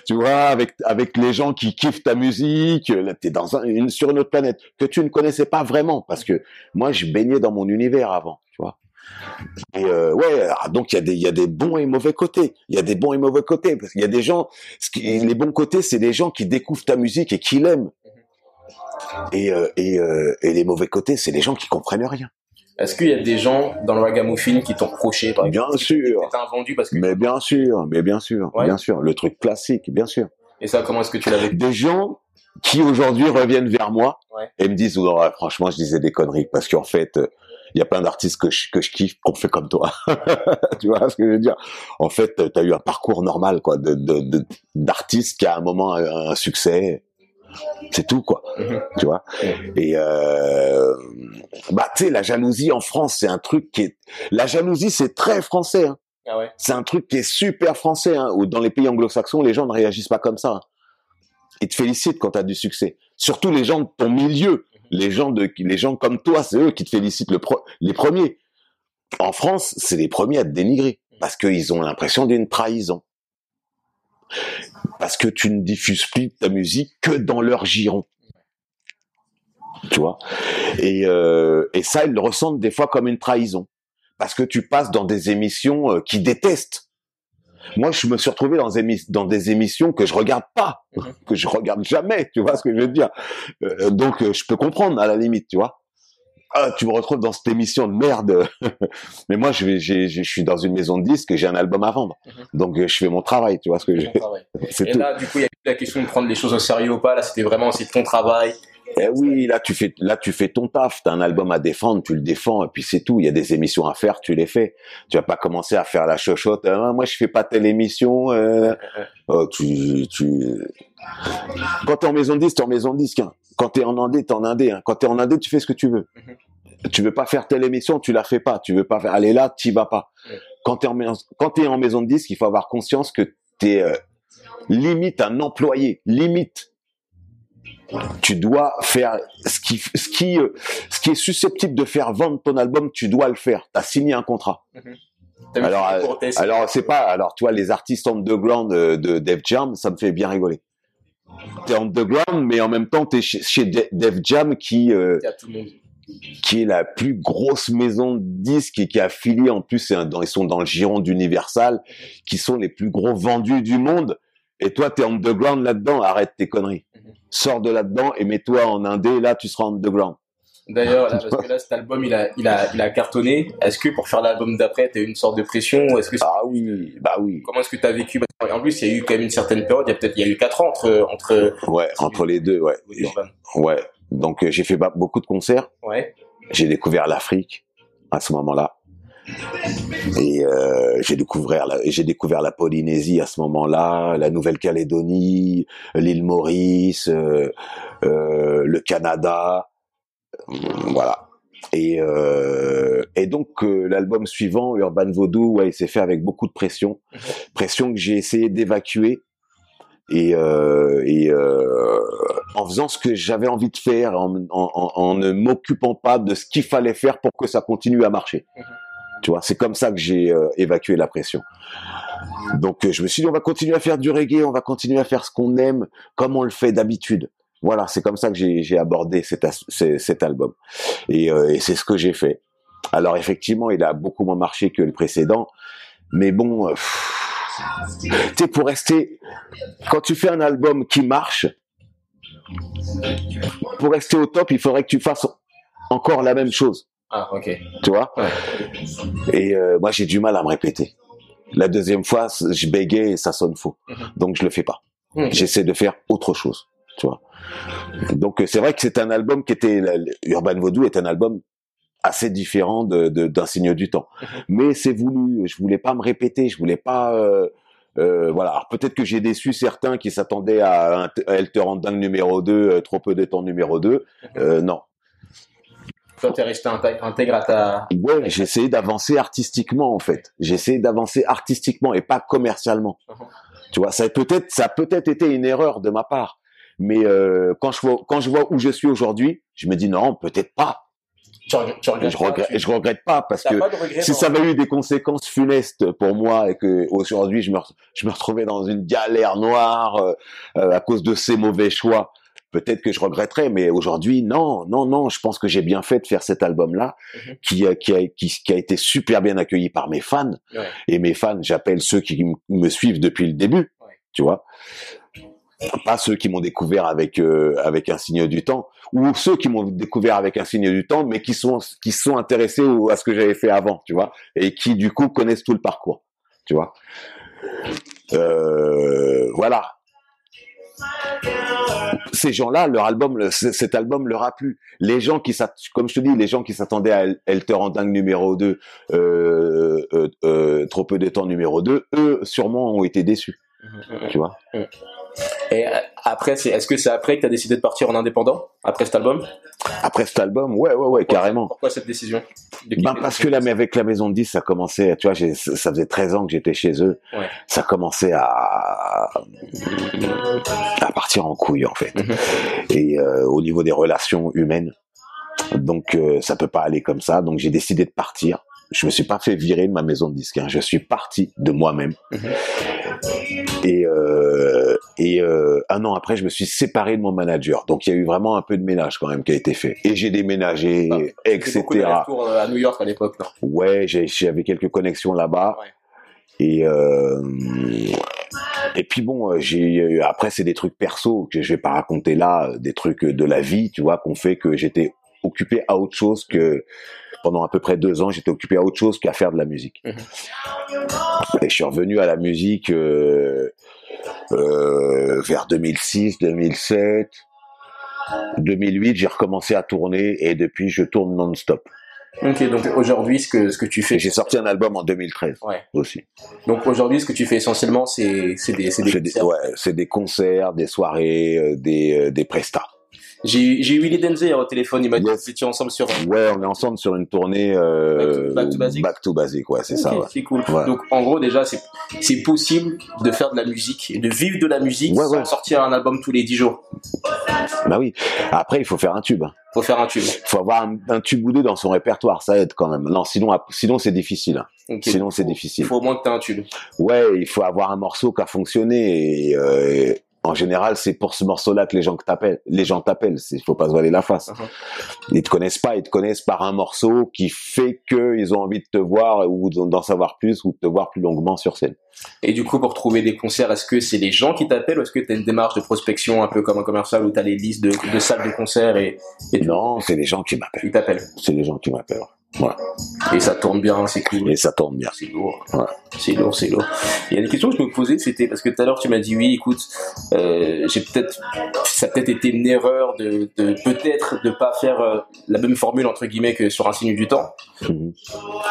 tu vois, avec avec les gens qui kiffent ta musique. Là, t'es dans un, une sur une autre planète que tu ne connaissais pas vraiment, parce que moi, je baignais dans mon univers avant, tu vois. Et euh, ouais, ah, donc il y a des il y a des bons et mauvais côtés. Il y a des bons et mauvais côtés parce qu'il y a des gens. Ce qui, les bons côtés, c'est des gens qui découvrent ta musique et qui l'aiment. Et euh, et, euh, et les mauvais côtés, c'est des gens qui comprennent rien. Est-ce qu'il y a des gens dans le ragamuffin qui t'ont reproché, par exemple? Bien sûr. T'es un vendu parce que. Mais bien sûr, mais bien sûr, Ouais. bien sûr, le truc classique, bien sûr. Et ça, comment est-ce que tu vécu? Des gens qui aujourd'hui reviennent vers moi Ouais. et me disent oh, ouais, franchement, je disais des conneries parce qu'en fait, euh, il y a plein d'artistes que je, que je kiffe qu'on fait comme toi. tu vois ce que je veux dire? En fait, tu as eu un parcours normal quoi de de- de- d'artiste qui a à un moment un, un succès. C'est tout quoi, tu vois? Et euh, bah tu sais la jalousie en France, c'est un truc qui est la jalousie, c'est très français. Hein. Ah ouais C'est un truc qui est super français. Hein, où dans les pays anglo-saxons, les gens ne réagissent pas comme ça. hein. Ils te félicitent quand tu as du succès. Surtout les gens de ton milieu, les gens de, les gens comme toi, c'est eux qui te félicitent le pro- les premiers. En France, c'est les premiers à te dénigrer parce qu'ils ont l'impression d'une trahison. Parce que tu ne diffuses plus ta musique que dans leur giron. Tu vois? Et, euh, et ça, ils le ressentent des fois comme une trahison. Parce que tu passes dans des émissions euh, qui détestent. Moi, je me suis retrouvé dans, des émissions que je regarde pas, Mhm. que je regarde jamais, tu vois ce que je veux dire? Euh, donc, je peux comprendre à la limite, tu vois. Ah, tu me retrouves dans cette émission de merde. Mais moi, je, vais, je suis dans une maison de disques et j'ai un album à vendre. Mhm. Donc, euh, je fais mon travail, tu vois ce que je. C'est Et tout. là, du coup, il y a plus la question de prendre les choses au sérieux ou pas. Là, c'était vraiment aussi ton travail. Eh oui, là tu fais là tu fais ton taf, t'as un album à défendre, tu le défends et puis c'est tout. Il y a des émissions à faire, tu les fais. Tu vas pas commencer à faire la chochotte. Ah, moi je fais pas telle émission. euh. Oh, tu tu. Quand t'es en maison de disque, t'es en maison de disque. hein. Quand t'es en indé, t'es en indé. Hein. Quand t'es en indé, tu fais ce que tu veux. Tu veux pas faire telle émission, tu la fais pas. Tu veux pas faire. Allez là, t'y vas pas. Quand t'es en quand t'es en maison de disque, il faut avoir conscience que t'es euh, limite un employé, limite tu dois faire ce qui, ce qui, euh, ce qui est susceptible de faire vendre ton album, tu dois le faire. T'as signé un contrat. Mis Alors, tests. Alors c'est pas, alors toi les artistes underground de, de Def Jam, ça me fait bien rigoler. T'es underground, mais en même temps t'es chez, chez De- Def Jam qui, euh, qui est la plus grosse maison de disques et qui est affiliée en plus, c'est un- dans, ils sont dans le giron d'Universal, qui sont les plus gros vendus du monde. Et toi, t'es underground là-dedans, arrête tes conneries. Sors de là-dedans et mets-toi en indé, là tu seras underground. D'ailleurs, là, parce que là, cet album, il a, il a, il a cartonné. Est-ce que pour faire l'album d'après, t'as eu une sorte de pression ou est-ce que Ah oui, bah oui. comment est-ce que t'as vécu? Qu'en plus, il y a eu quand même une certaine période. Il y a peut-être, il y a eu quatre ans entre, entre Ouais, entre les deux, ouais. Ouais. Donc euh, j'ai fait beaucoup de concerts. Ouais. J'ai découvert l'Afrique à ce moment-là. Et euh, j'ai découvert la, j'ai découvert la Polynésie à ce moment-là, la Nouvelle-Calédonie, l'île Maurice, euh, euh, le Canada, euh, voilà. Et donc l'album suivant, Urban Voodoo, il s'est fait avec beaucoup de pression, pression que j'ai essayé d'évacuer et, en faisant ce que j'avais envie de faire, en, ne m'occupant pas de ce qu'il fallait faire pour que ça continue à marcher. Mhm. Tu vois, c'est comme ça que j'ai euh, évacué la pression. Donc euh, je me suis dit on va continuer à faire du reggae, on va continuer à faire ce qu'on aime comme on le fait d'habitude. Voilà, c'est comme ça que j'ai abordé cet, album. Et, euh, et c'est ce que j'ai fait. Alors effectivement, il a beaucoup moins marché que le précédent, mais bon, euh, tu sais, pour rester, quand tu fais un album qui marche, pour rester au top, il faudrait que tu fasses encore la même chose, Ah, ok. tu vois. Ouais. Et euh, moi, j'ai du mal à me répéter. La deuxième fois, je bégaye et ça sonne faux. Mhm. Donc, je le fais pas. Mhm. J'essaie de faire autre chose. tu vois. Donc c'est vrai que c'est un album qui était Urban Vaudou est un album assez différent de d'un signe du temps. Mhm. Mais c'est voulu, je voulais pas me répéter, je voulais pas euh, euh, voilà, alors peut-être que j'ai déçu certains qui s'attendaient à, un, rend dingue numéro 2, euh, trop peu de temps numéro 2. Euh, non. Toi, t'es resté intègre à ta... Ouais, j'ai essayé d'avancer artistiquement, en fait. J'ai essayé d'avancer artistiquement et pas commercialement. Uh-huh. Tu vois, ça a peut-être, ça peut-être été une erreur de ma part. Mais euh, quand je vois, quand je vois où je suis aujourd'hui, je me dis non, peut-être pas je, regrette, je regrette pas parce que si ça avait eu des conséquences funestes pour moi et que aujourd'hui je me, je me retrouvais dans une galère noire euh, euh, à cause de ces mauvais choix, peut-être que je regretterais. Mais aujourd'hui, non, non, non. Je pense que j'ai bien fait de faire cet album-là, mhm. qui, a, qui, a, qui, a été super bien accueilli par mes fans. Et mes fans, j'appelle ceux qui me suivent depuis le début. Tu vois, pas ceux qui m'ont découvert avec euh, avec un signe du temps ou ceux qui m'ont découvert avec un signe du temps mais qui sont qui sont intéressés à ce que j'avais fait avant tu vois et qui du coup connaissent tout le parcours tu vois euh, voilà ces gens-là, leur album, cet album leur a plu. Les gens qui, comme les gens qui s'attendaient à Elle te rend dingue numéro 2, euh, euh, euh, trop peu de temps numéro 2, eux, sûrement ont été déçus. Tu vois. Et euh, après, c'est, est-ce que c'est après que tu as décidé de partir en indépendant après cet album? Après cet album, ouais, ouais, ouais, carrément. Pourquoi cette décision ben, parce que là, mais avec la maison de 10, ça commençait, tu vois, ça faisait 13 ans que j'étais chez eux. Ouais. Ça commençait à, à partir en couille, en fait. Mhm. Et euh, au niveau des relations humaines. Donc, euh, ça peut pas aller comme ça. Donc, j'ai décidé de partir je me suis pas fait virer de ma maison de disque. Hein. Je suis parti de moi-même. Mhm. Et, euh, et euh, un an après, je me suis séparé de mon manager. Donc il y a eu vraiment un peu de ménage quand même qui a été fait. Et j'ai déménagé, ah, etc. Beaucoup euh, à New York à l'époque, non? Ouais, j'avais quelques connexions là-bas. Ouais. Et euh, et puis bon, j'ai après c'est des trucs perso que je vais pas raconter là, des trucs de la vie, tu vois, qu'on fait que j'étais occupé à autre chose que pendant à peu près deux ans, j'étais occupé à autre chose qu'à faire de la musique. Mhm. Et je suis revenu à la musique euh, euh, vers 2006, 2007, 2008. J'ai recommencé à tourner et depuis, je tourne non-stop. Ok, donc aujourd'hui, ce que, ce que tu fais. J'ai sorti un album en 2013 ouais. aussi. Donc aujourd'hui, ce que tu fais essentiellement, c'est des, des, des, ouais, des concerts, des soirées, euh, des, des prestats. J'ai eu Willy Denzer au téléphone, il m'a dit que vous étiez ensemble sur. Ouais, on est ensemble sur une tournée euh, back, to, Basic. Back to Basic, ouais, c'est ça. Ouais. C'est cool. Donc en gros déjà c'est possible de faire de la musique et de vivre de la musique sans sortir un album tous les 10 jours. Bah oui. Après il faut faire un tube. Faut faire un tube. Il faut avoir un, tube ou deux dans son répertoire, ça aide quand même. Non, sinon sinon c'est difficile. Sinon c'est difficile. Il faut au moins que tu aies un tube. Ouais, il faut avoir un morceau qui a fonctionné et, euh, en général, c'est pour ce morceau-là que les gens t'appellent. Les gens t'appellent. Il faut pas se voiler la face. Uh-huh. Ils te connaissent pas. Ils te connaissent par un morceau qui fait qu'ils ont envie de te voir ou d'en savoir plus ou de te voir plus longuement sur scène. Et du coup, pour trouver des concerts, est-ce que c'est les gens qui t'appellent ou est-ce que tu as une démarche de prospection un peu comme un commercial où tu as les listes de, salles de concert et, Non, c'est les gens qui m'appellent. Ils t'appellent. C'est les gens qui m'appellent. Et ça tourne bien, c'est cool. Et ça tourne bien. C'est lourd. C'est lourd, c'est lourd. Il y a des questions que je me posais, c'était parce que tout à l'heure tu m'as dit oui, écoute, euh, j'ai peut-être, ça a peut-être été une erreur de, de peut-être de pas faire euh, la même formule entre guillemets que sur un signe du temps. Mhm.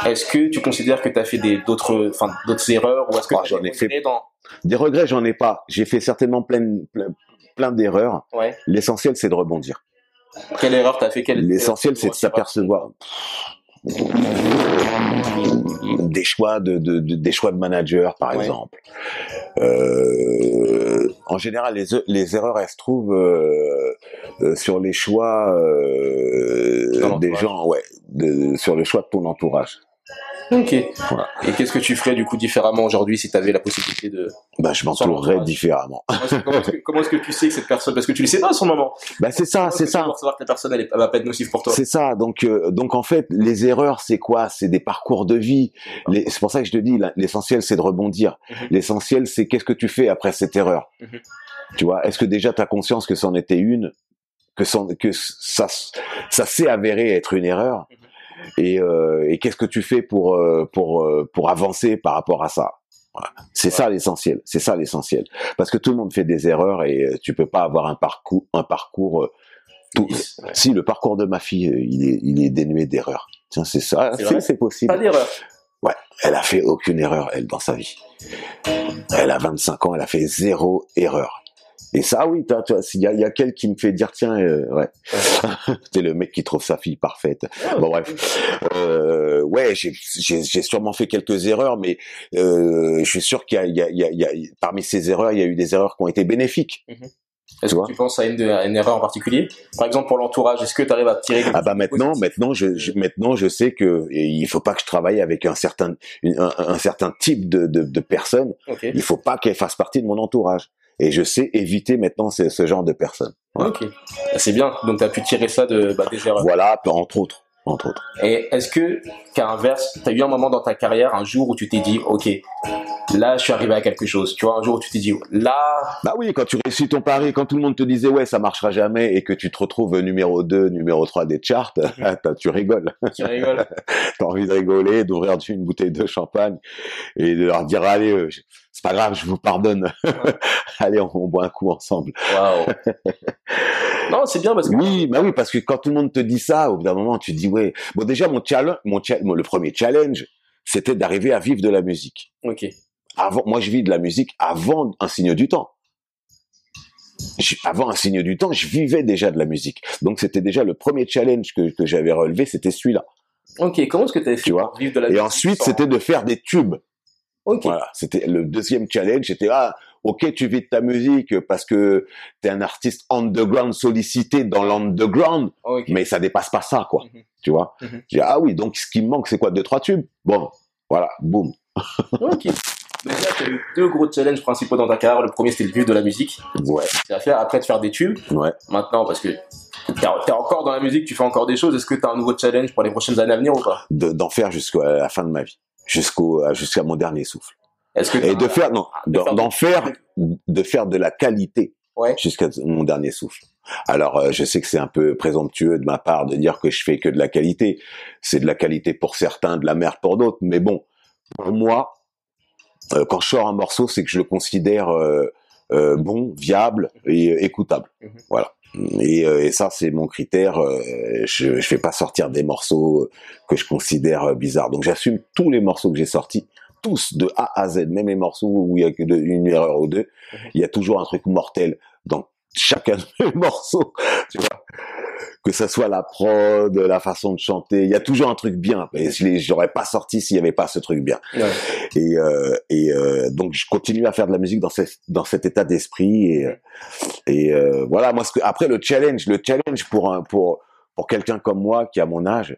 Est-ce que tu considères que tu as fait des d'autres, enfin d'autres erreurs ou est-ce que ah, j'en ai fait dans... des regrets, j'en ai pas. J'ai fait certainement plein, plein, plein d'erreurs. Ouais. L'essentiel, c'est de rebondir. Quelle erreur t'as fait? L'essentiel, c'est de s'apercevoir des choix de, de, des choix de manager par exemple. Euh, en général les, les erreurs elles se trouvent euh, euh sur les choix euh, des gens ouais de, sur le choix de ton entourage Ok. Et qu'est-ce que tu ferais du coup différemment aujourd'hui si tu avais la possibilité de... Bah, je m'entourerais différemment. Comment est-ce que, tu sais que cette personne, parce que tu le sais pas à son moment. Bah c'est ça, c'est ça. Pour savoir que la personne elle, va pas être nocive pour toi. C'est ça. Donc euh, donc en fait les erreurs c'est quoi? C'est des parcours de vie. C'est pour ça que je te dis l'essentiel c'est de rebondir. Mhm. L'essentiel c'est qu'est-ce que tu fais après cette erreur? Mhm. Tu vois Est-ce que déjà tu as conscience que c'en était une, que, que ça ça s'est avéré être une erreur? Mhm et, euh, et qu'est-ce que tu fais pour euh, pour euh, pour avancer par rapport à ça? C'est ça l'essentiel. C'est ça l'essentiel. Parce que tout le monde fait des erreurs et tu peux pas avoir un parcours, un parcours. Si le parcours de ma fille, il est, il est dénué d'erreurs. Tiens, c'est ça. C'est possible. Pas d'erreur. Ouais, elle a fait aucune erreur elle dans sa vie. Elle a 25 ans, elle a fait zéro erreur. Et ça, oui, il y a, y a quelqu'un qui me fait dire, tiens, euh, ouais, c'est le mec qui trouve sa fille parfaite. Ah, bon bref, euh, ouais, j'ai sûrement fait quelques erreurs, mais euh, je suis sûr qu'il y, y, y, a, parmi ces erreurs, il y a eu des erreurs qui ont été bénéfiques. Mhm. Est-ce que tu penses à une, une, erreur en particulier? Par exemple pour l'entourage, est-ce que tu arrives à tirer Ah bah maintenant, maintenant je, maintenant je sais que il faut pas que je travaille avec un certain un, un certain type de, de, de personnes. Okay. Il faut pas qu'elles fassent partie de mon entourage et je sais éviter maintenant ce, ce genre de personnes. Ok, c'est bien. Donc tu as pu tirer ça de bah, des erreurs. Voilà, entre autres, entre autres. Et est-ce que, qu'à inverse, tu as eu un moment dans ta carrière, un jour où tu t'es dit, ok, là je suis arrivé à quelque chose. Tu vois, un jour où tu t'es dit, là. Bah oui, quand tu réussis ton pari, quand tout le monde te disait ouais ça marchera jamais et que tu te retrouves numéro 2, numéro 3 des charts, tu rigoles. Tu rigoles. T'as envie de rigoler, d'ouvrir une bouteille de champagne et de leur dire allez. Euh, c'est pas grave, je vous pardonne. Allez, on, boit un coup ensemble. Non, c'est bien parce que oui, bah oui, parce que quand tout le monde te dit ça, au bout d'un moment, tu dis ouais. Bon, déjà mon challenge, mon, le premier challenge, c'était d'arriver à vivre de la musique. Ok. Avant, moi, je vis de la musique avant un signe du temps. Avant un signe du temps, je vivais déjà de la musique. Donc c'était déjà le premier challenge que, que j'avais relevé, c'était celui-là. Ok, comment est-ce que tu as fait tu vois vivre de la Et ensuite, c'était de faire des tubes. Voilà, c'était le deuxième challenge. C'était ah, ok, tu vis de ta musique parce que t'es un artiste underground sollicité dans l'underground, mais ça dépasse pas ça, quoi. Mhm. Tu vois? Mhm. J'ai ah oui, donc ce qui me manque, c'est quoi? Deux trois tubes? Bon, voilà, boum. ok. Déjà, tu as eu deux gros challenges principaux dans ta carrière. Le premier, c'était le vivre de la musique. Ouais. C'est à faire après de faire des tubes. Ouais. Maintenant, parce que t'es es encore dans la musique, tu fais encore des choses. Est-ce que tu as un nouveau challenge pour les prochaines années à venir ou pas? D'en faire jusqu'à la fin de ma vie jusqu'au jusqu'à mon dernier souffle. Est-ce que et de faire non, d'en faire de faire de la qualité ouais. jusqu'à mon dernier souffle. Alors euh, je sais que c'est un peu présomptueux de ma part de dire que je fais que de la qualité. C'est de la qualité pour certains, de la merde pour d'autres, mais bon, pour moi, euh, quand je sors un morceau, c'est que je le considère bon, viable et écoutable. Mhm. Voilà. Et, et, ça, c'est mon critère. je ne fais pas sortir des morceaux que je considère bizarres. Donc j'assume tous les morceaux que j'ai sortis, tous de A à Z, même les morceaux où il y a que une erreur ou deux, mhm. il y a toujours un truc mortel dans chacun de mes morceaux. Tu vois que ça soit la prod, la façon de chanter, il y a toujours un truc bien. Et je n'aurais pas sorti s'il y avait pas ce truc bien. Ouais. Et, euh, et euh, donc je continue à faire de la musique dans, cette, dans cet état d'esprit. Et, et euh, voilà, moi, ce que, après le challenge, le challenge pour un, pour pour quelqu'un comme moi qui a mon âge,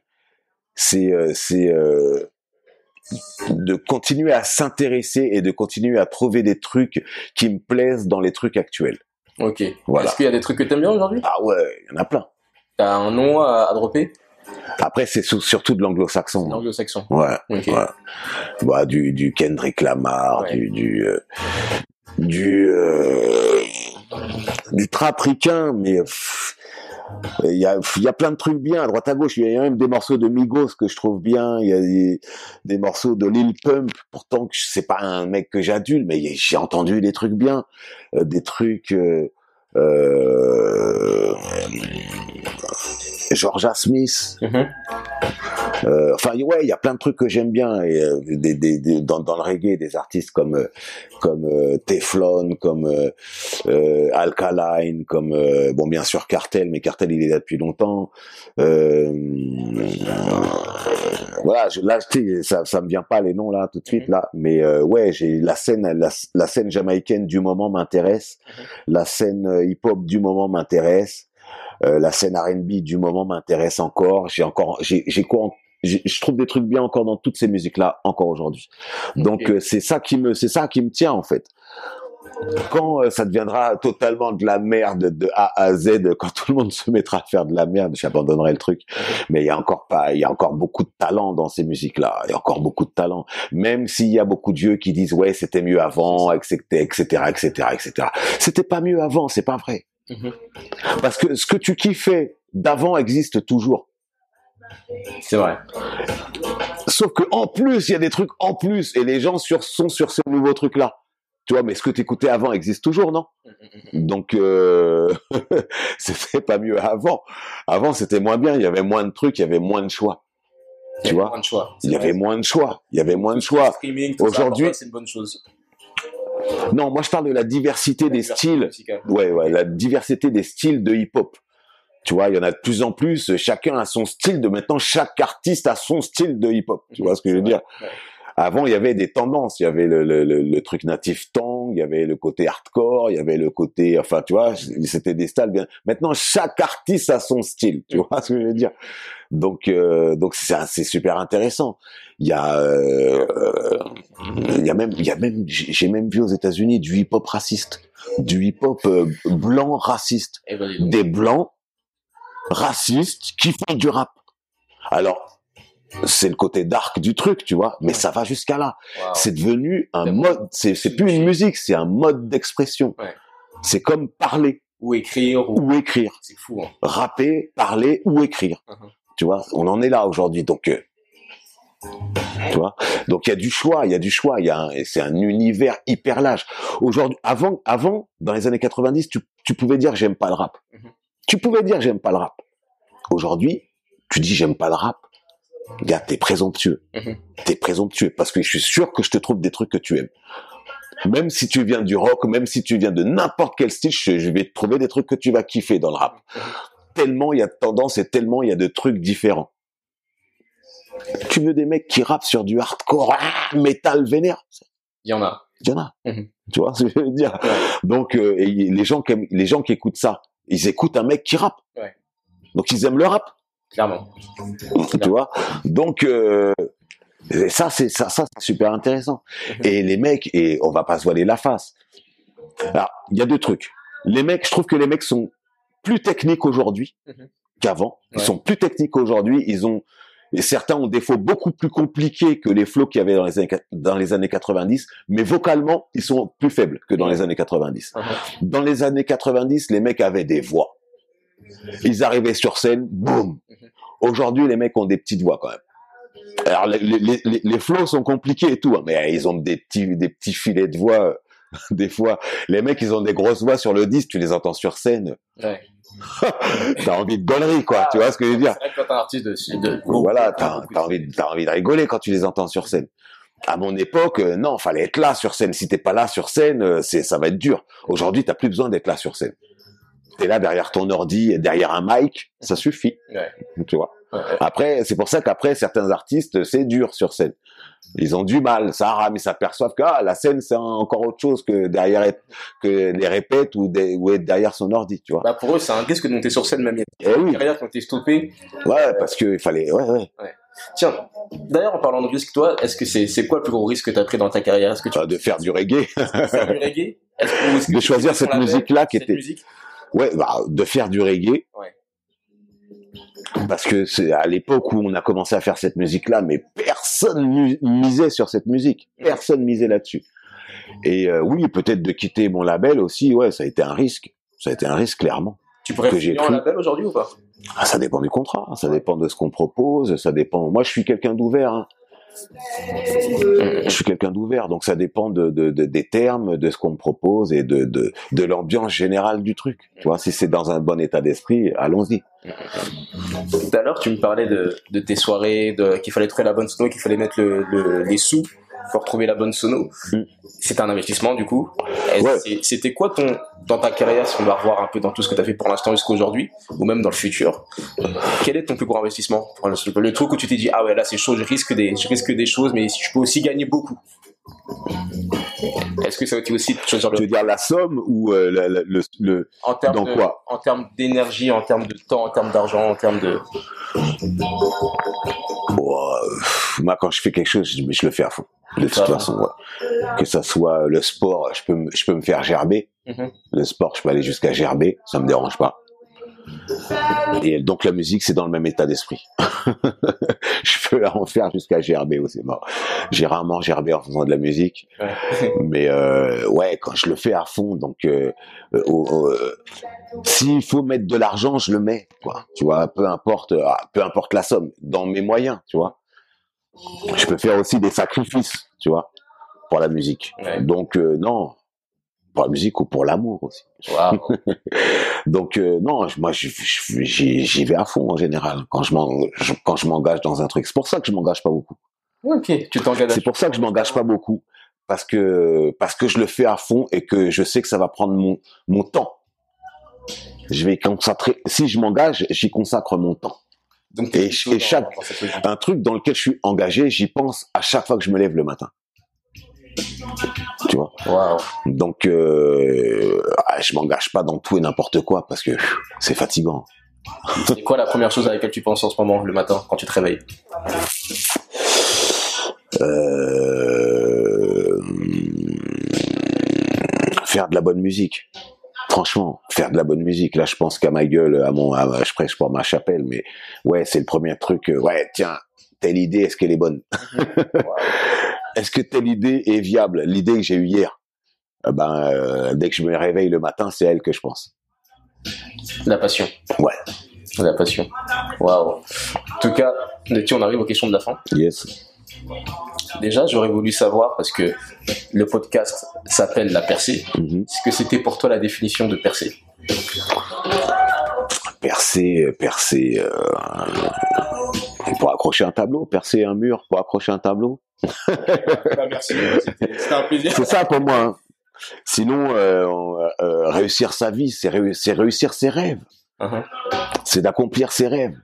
c'est euh, c'est euh, de continuer à s'intéresser et de continuer à trouver des trucs qui me plaisent dans les trucs actuels. Ok. Voilà. Est-ce qu'il y a des trucs que t'aimes bien aujourd'hui? Ah ouais, il y en a plein. T'as un nom à, à dropper? Après, c'est surtout de l'anglo-saxon. L'anglo-saxon. Ouais. Okay. ouais. Bah, du, du Kendrick Lamar, ouais. du, du, euh, du, euh, du trapricain, mais il y a, y a plein de trucs bien à droite à gauche. Il y a même des morceaux de Migos que je trouve bien. Il y a des, des morceaux de Lil Pump. Pourtant, c'est pas un mec que j'adule, mais j'ai entendu des trucs bien, euh, des trucs. Euh, euh, Georgia Smith. Mm-hmm. Euh, enfin, ouais, il y a plein de trucs que j'aime bien et euh, des, des, des, dans, dans le reggae, des artistes comme euh, comme euh, Teflon, comme euh, Alkaline, comme bon bien sûr Cartel, mais Cartel il est là depuis longtemps. voilà, je, là ça ça me vient pas les noms là tout de suite mm-hmm. là, mais ouais, j'ai la scène la, la, scène jamaïcaine du moment m'intéresse, mm-hmm. la scène hip hop du moment m'intéresse. Euh, la scène R&B du moment m'intéresse encore. J'ai encore, j'ai, j'ai quoi je trouve des trucs bien encore dans toutes ces musiques là encore aujourd'hui. Donc euh, c'est ça qui me c'est ça qui me tient en fait. Quand euh, ça deviendra totalement de la merde de A à Z, quand tout le monde se mettra à faire de la merde, j'abandonnerai le truc. Mais il y a encore pas, il y a encore beaucoup de talent dans ces musiques-là. Il y a encore beaucoup de talent. Même s'il y a beaucoup de vieux qui disent ouais c'était mieux avant, etc., etc., etc., etc. C'était pas mieux avant, c'est pas vrai. Mhm. Parce que ce que tu kiffais d'avant existe toujours. C'est vrai. Sauf que en plus, il y a des trucs en plus, et les gens sur, sont sur ces nouveaux trucs-là. Tu vois, mais ce que tu écoutais avant existe toujours, non? Donc, euh, c'était pas mieux avant. Avant, c'était moins bien. Il y avait moins de trucs, il y avait moins de choix. Tu vois? moins de choix. Il y avait moins de choix. Il y avait moins de choix. Aujourd'hui, c'est une bonne chose. Non, moi je parle de la diversité des styles. Ouais, ouais, la diversité des styles de hip-hop. Tu vois, il y en a de plus en plus. Chacun a son style. De maintenant, chaque artiste a son style de hip-hop. Tu vois ce que je veux dire? Avant, il y avait des tendances. Il y avait le, le, le, truc natif tang, il y avait le côté hardcore, il y avait le côté, enfin, tu vois, c'était des styles bien. Maintenant, chaque artiste a son style. Tu vois ce que je veux dire? Donc, euh, donc c'est super intéressant. Il y a, euh, il y a même, il y a même, j'ai même vu aux États-Unis du hip-hop raciste, du hip-hop euh, blanc raciste, eh ben, des blancs racistes qui font du rap. Alors, c'est le côté dark du truc, tu vois, mais ça va jusqu'à là. C'est devenu un mode, c'est c'est plus une musique, c'est un mode d'expression. C'est comme parler ou écrire ou, écrire. C'est fou. Hein. Rapper, parler ou écrire. Uh-huh. Tu vois, on en est là aujourd'hui. Donc euh, tu vois donc il y a du choix il y a du choix il y a c'est un univers hyper large aujourd'hui avant avant dans les années 90 tu, tu pouvais dire j'aime pas le rap uh-huh. Tu pouvais dire j'aime pas le rap. Aujourd'hui, tu dis j'aime pas le rap. Gars, t'es présomptueux. Mhm. T'es présomptueux parce que je suis sûr que je te trouve des trucs que tu aimes. Même si tu viens du rock, même si tu viens de n'importe quel style, je, vais te trouver des trucs que tu vas kiffer dans le rap. Mhm. Tellement il y a de tendances et tellement il y a de trucs différents. Tu veux des mecs qui rappent sur du hardcore, ah, métal vénère? Il y en a. Il y en a. Mhm. Tu vois ce que je veux dire? Donc euh, les gens qui les gens qui écoutent ça, ils écoutent un mec qui rappe. Ouais. Donc ils aiment le rap. Clairement. Tu vois? Donc euh, ça c'est ça, ça c'est super intéressant. Mhm. Et les mecs et on va pas se voiler la face. Alors il y a deux trucs. Les mecs, je trouve que les mecs sont plus techniques aujourd'hui mhm. qu'avant. Ils sont plus techniques aujourd'hui. Ils ont et certains ont des flots beaucoup plus compliqués que les flots qu'il y avait dans les, années, dans les années 90, mais vocalement, ils sont plus faibles que dans les années 90. Uh-huh. Dans les années 90, les mecs avaient des voix. Ils arrivaient sur scène, boum. Aujourd'hui, les mecs ont des petites voix quand même. Alors les, les, les, les flows sont compliqués et tout, hein, mais ils ont des petits, des petits filets de voix. Des fois, les mecs, ils ont des grosses voix sur le disque, tu les entends sur scène. Ouais. t'as envie de gonnerie, quoi. tu vois ce que je veux dire vrai que un artiste de, voilà, t'as envie, t'as envie de rigoler quand tu les entends sur scène. À mon époque, euh, non, fallait être là sur scène. Si t'es pas là sur scène, euh, c'est, ça va être dur. Aujourd'hui, t'as plus besoin d'être là sur scène. T'es là derrière ton ordi, derrière un mic, ça suffit. Ouais. Tu vois. Après, c'est pour ça qu'après, certains artistes, c'est dur sur scène. Ils ont du mal, ça rame, ils s'aperçoivent que ah, la scène, c'est encore autre chose que derrière que les répètes ou, ou être derrière son ordi, tu vois. Bah pour eux, c'est un risque de monter sur scène même. Eh oui. Derrière, quand t'es stoppé. Ouais, parce qu'il fallait, ouais, ouais. ouais. Tiens, d'ailleurs, en parlant de risque, toi, est-ce que c'est quoi le plus gros risque que tu as pris dans ta carrière? Est-ce que tu... Ah, de faire du reggae. faire du reggae? De choisir cette musique-là qui était. Musique? Ouais, bah, de faire du reggae. Ouais parce que c'est à l'époque où on a commencé à faire cette musique-là, mais personne misait sur cette musique, personne misait là-dessus. Et euh, oui, peut-être de quitter mon label aussi, ouais, ça a été un risque, ça a été un risque clairement. Tu pourrais finir un label aujourd'hui ou pas? Ah, Ça dépend du contrat, ça dépend de ce qu'on propose, ça dépend. Moi, je suis quelqu'un d'ouvert. Hein. Je suis quelqu'un d'ouvert, donc ça dépend de, de, des termes, de ce qu'on me propose et de, de, l'ambiance générale du truc. Tu vois, si c'est dans un bon état d'esprit, allons-y. Tout à l'heure, tu me parlais de, de tes soirées, qu'il fallait trouver la bonne sono, qu'il fallait mettre le, les sous pour trouver la bonne sono. Mm. C'était un investissement du coup. C'était quoi ton dans ta carrière, si on va revoir un peu dans tout ce que tu as fait pour l'instant jusqu'à aujourd'hui, ou même dans le futur, quel est ton plus gros investissement? Le truc où tu t'es dit ah ouais là c'est chaud, je risque des je risque des choses, mais je peux aussi gagner beaucoup. Est-ce que ça veut dire aussi choisir le... Tu veux dire la somme ou euh, le, le, en termes dans quoi? En termes d'énergie, en termes de temps, en termes d'argent, en termes de. Moi, quand je fais quelque chose, je, je le fais à fond. De toute façon, que ça soit le sport, je peux, je peux me faire gerber. Mm-hmm. Le sport, je peux aller jusqu'à gerber, ça me dérange pas. Et donc la musique, c'est dans le même état d'esprit. je peux en faire jusqu'à gerber aussi. Bon, j'ai rarement gerbé en faisant de la musique, mais euh, ouais, quand je le fais à fond, donc euh, euh, euh, s'il faut mettre de l'argent, je le mets, quoi. Tu vois, peu importe, ah, peu importe la somme, dans mes moyens, tu vois. Je peux faire aussi des sacrifices, tu vois, pour la musique. Ouais. Donc euh, non, pour la musique ou pour l'amour aussi. Donc euh, non, moi j'y vais à fond en général quand je m'en- je- quand je m'engage dans un truc. C'est pour ça que je m'engage pas beaucoup. ok, tu t'engages. C'est pour ça que je m'engage pas beaucoup parce que parce que je le fais à fond et que je sais que ça va prendre mon mon temps. Je vais concentrer. Si je m'engage, j'y consacre mon temps. Donc, Et- et chaque- dans. Un truc dans lequel je suis engagé, j'y pense à chaque fois que je me lève le matin. Tu vois? Waouh. Donc euh, ah, je m'engage pas dans tout et n'importe quoi parce que c'est fatigant. C'est quoi la première chose à laquelle tu penses en ce moment, le matin, quand tu te réveilles? Euh, faire de la bonne musique. Franchement, faire de la bonne musique. Là, je pense qu'à ma gueule, à mon, à- je prêche pour ma chapelle, mais ouais, c'est le premier truc. euh, Ouais, tiens, telle idée, est-ce qu'elle est bonne? Est-ce que telle idée est viable? L'idée que j'ai eue hier, euh, ben, euh, dès que je me réveille le matin, c'est elle que je pense. La passion. Ouais. La passion. Waouh. En tout cas, on arrive aux questions de la fin? Yes. Déjà, j'aurais voulu savoir, parce que le podcast s'appelle La Percée, Mhm. est-ce que c'était pour toi la définition de percée? Percer, euh, percer. euh, pour accrocher un tableau, percer un mur pour accrocher un tableau. Merci, c'était un plaisir. C'est ça pour moi. hein. Sinon, euh, euh, réussir sa vie, c'est réu- c'est réussir ses rêves. Uh-huh. C'est d'accomplir ses rêves.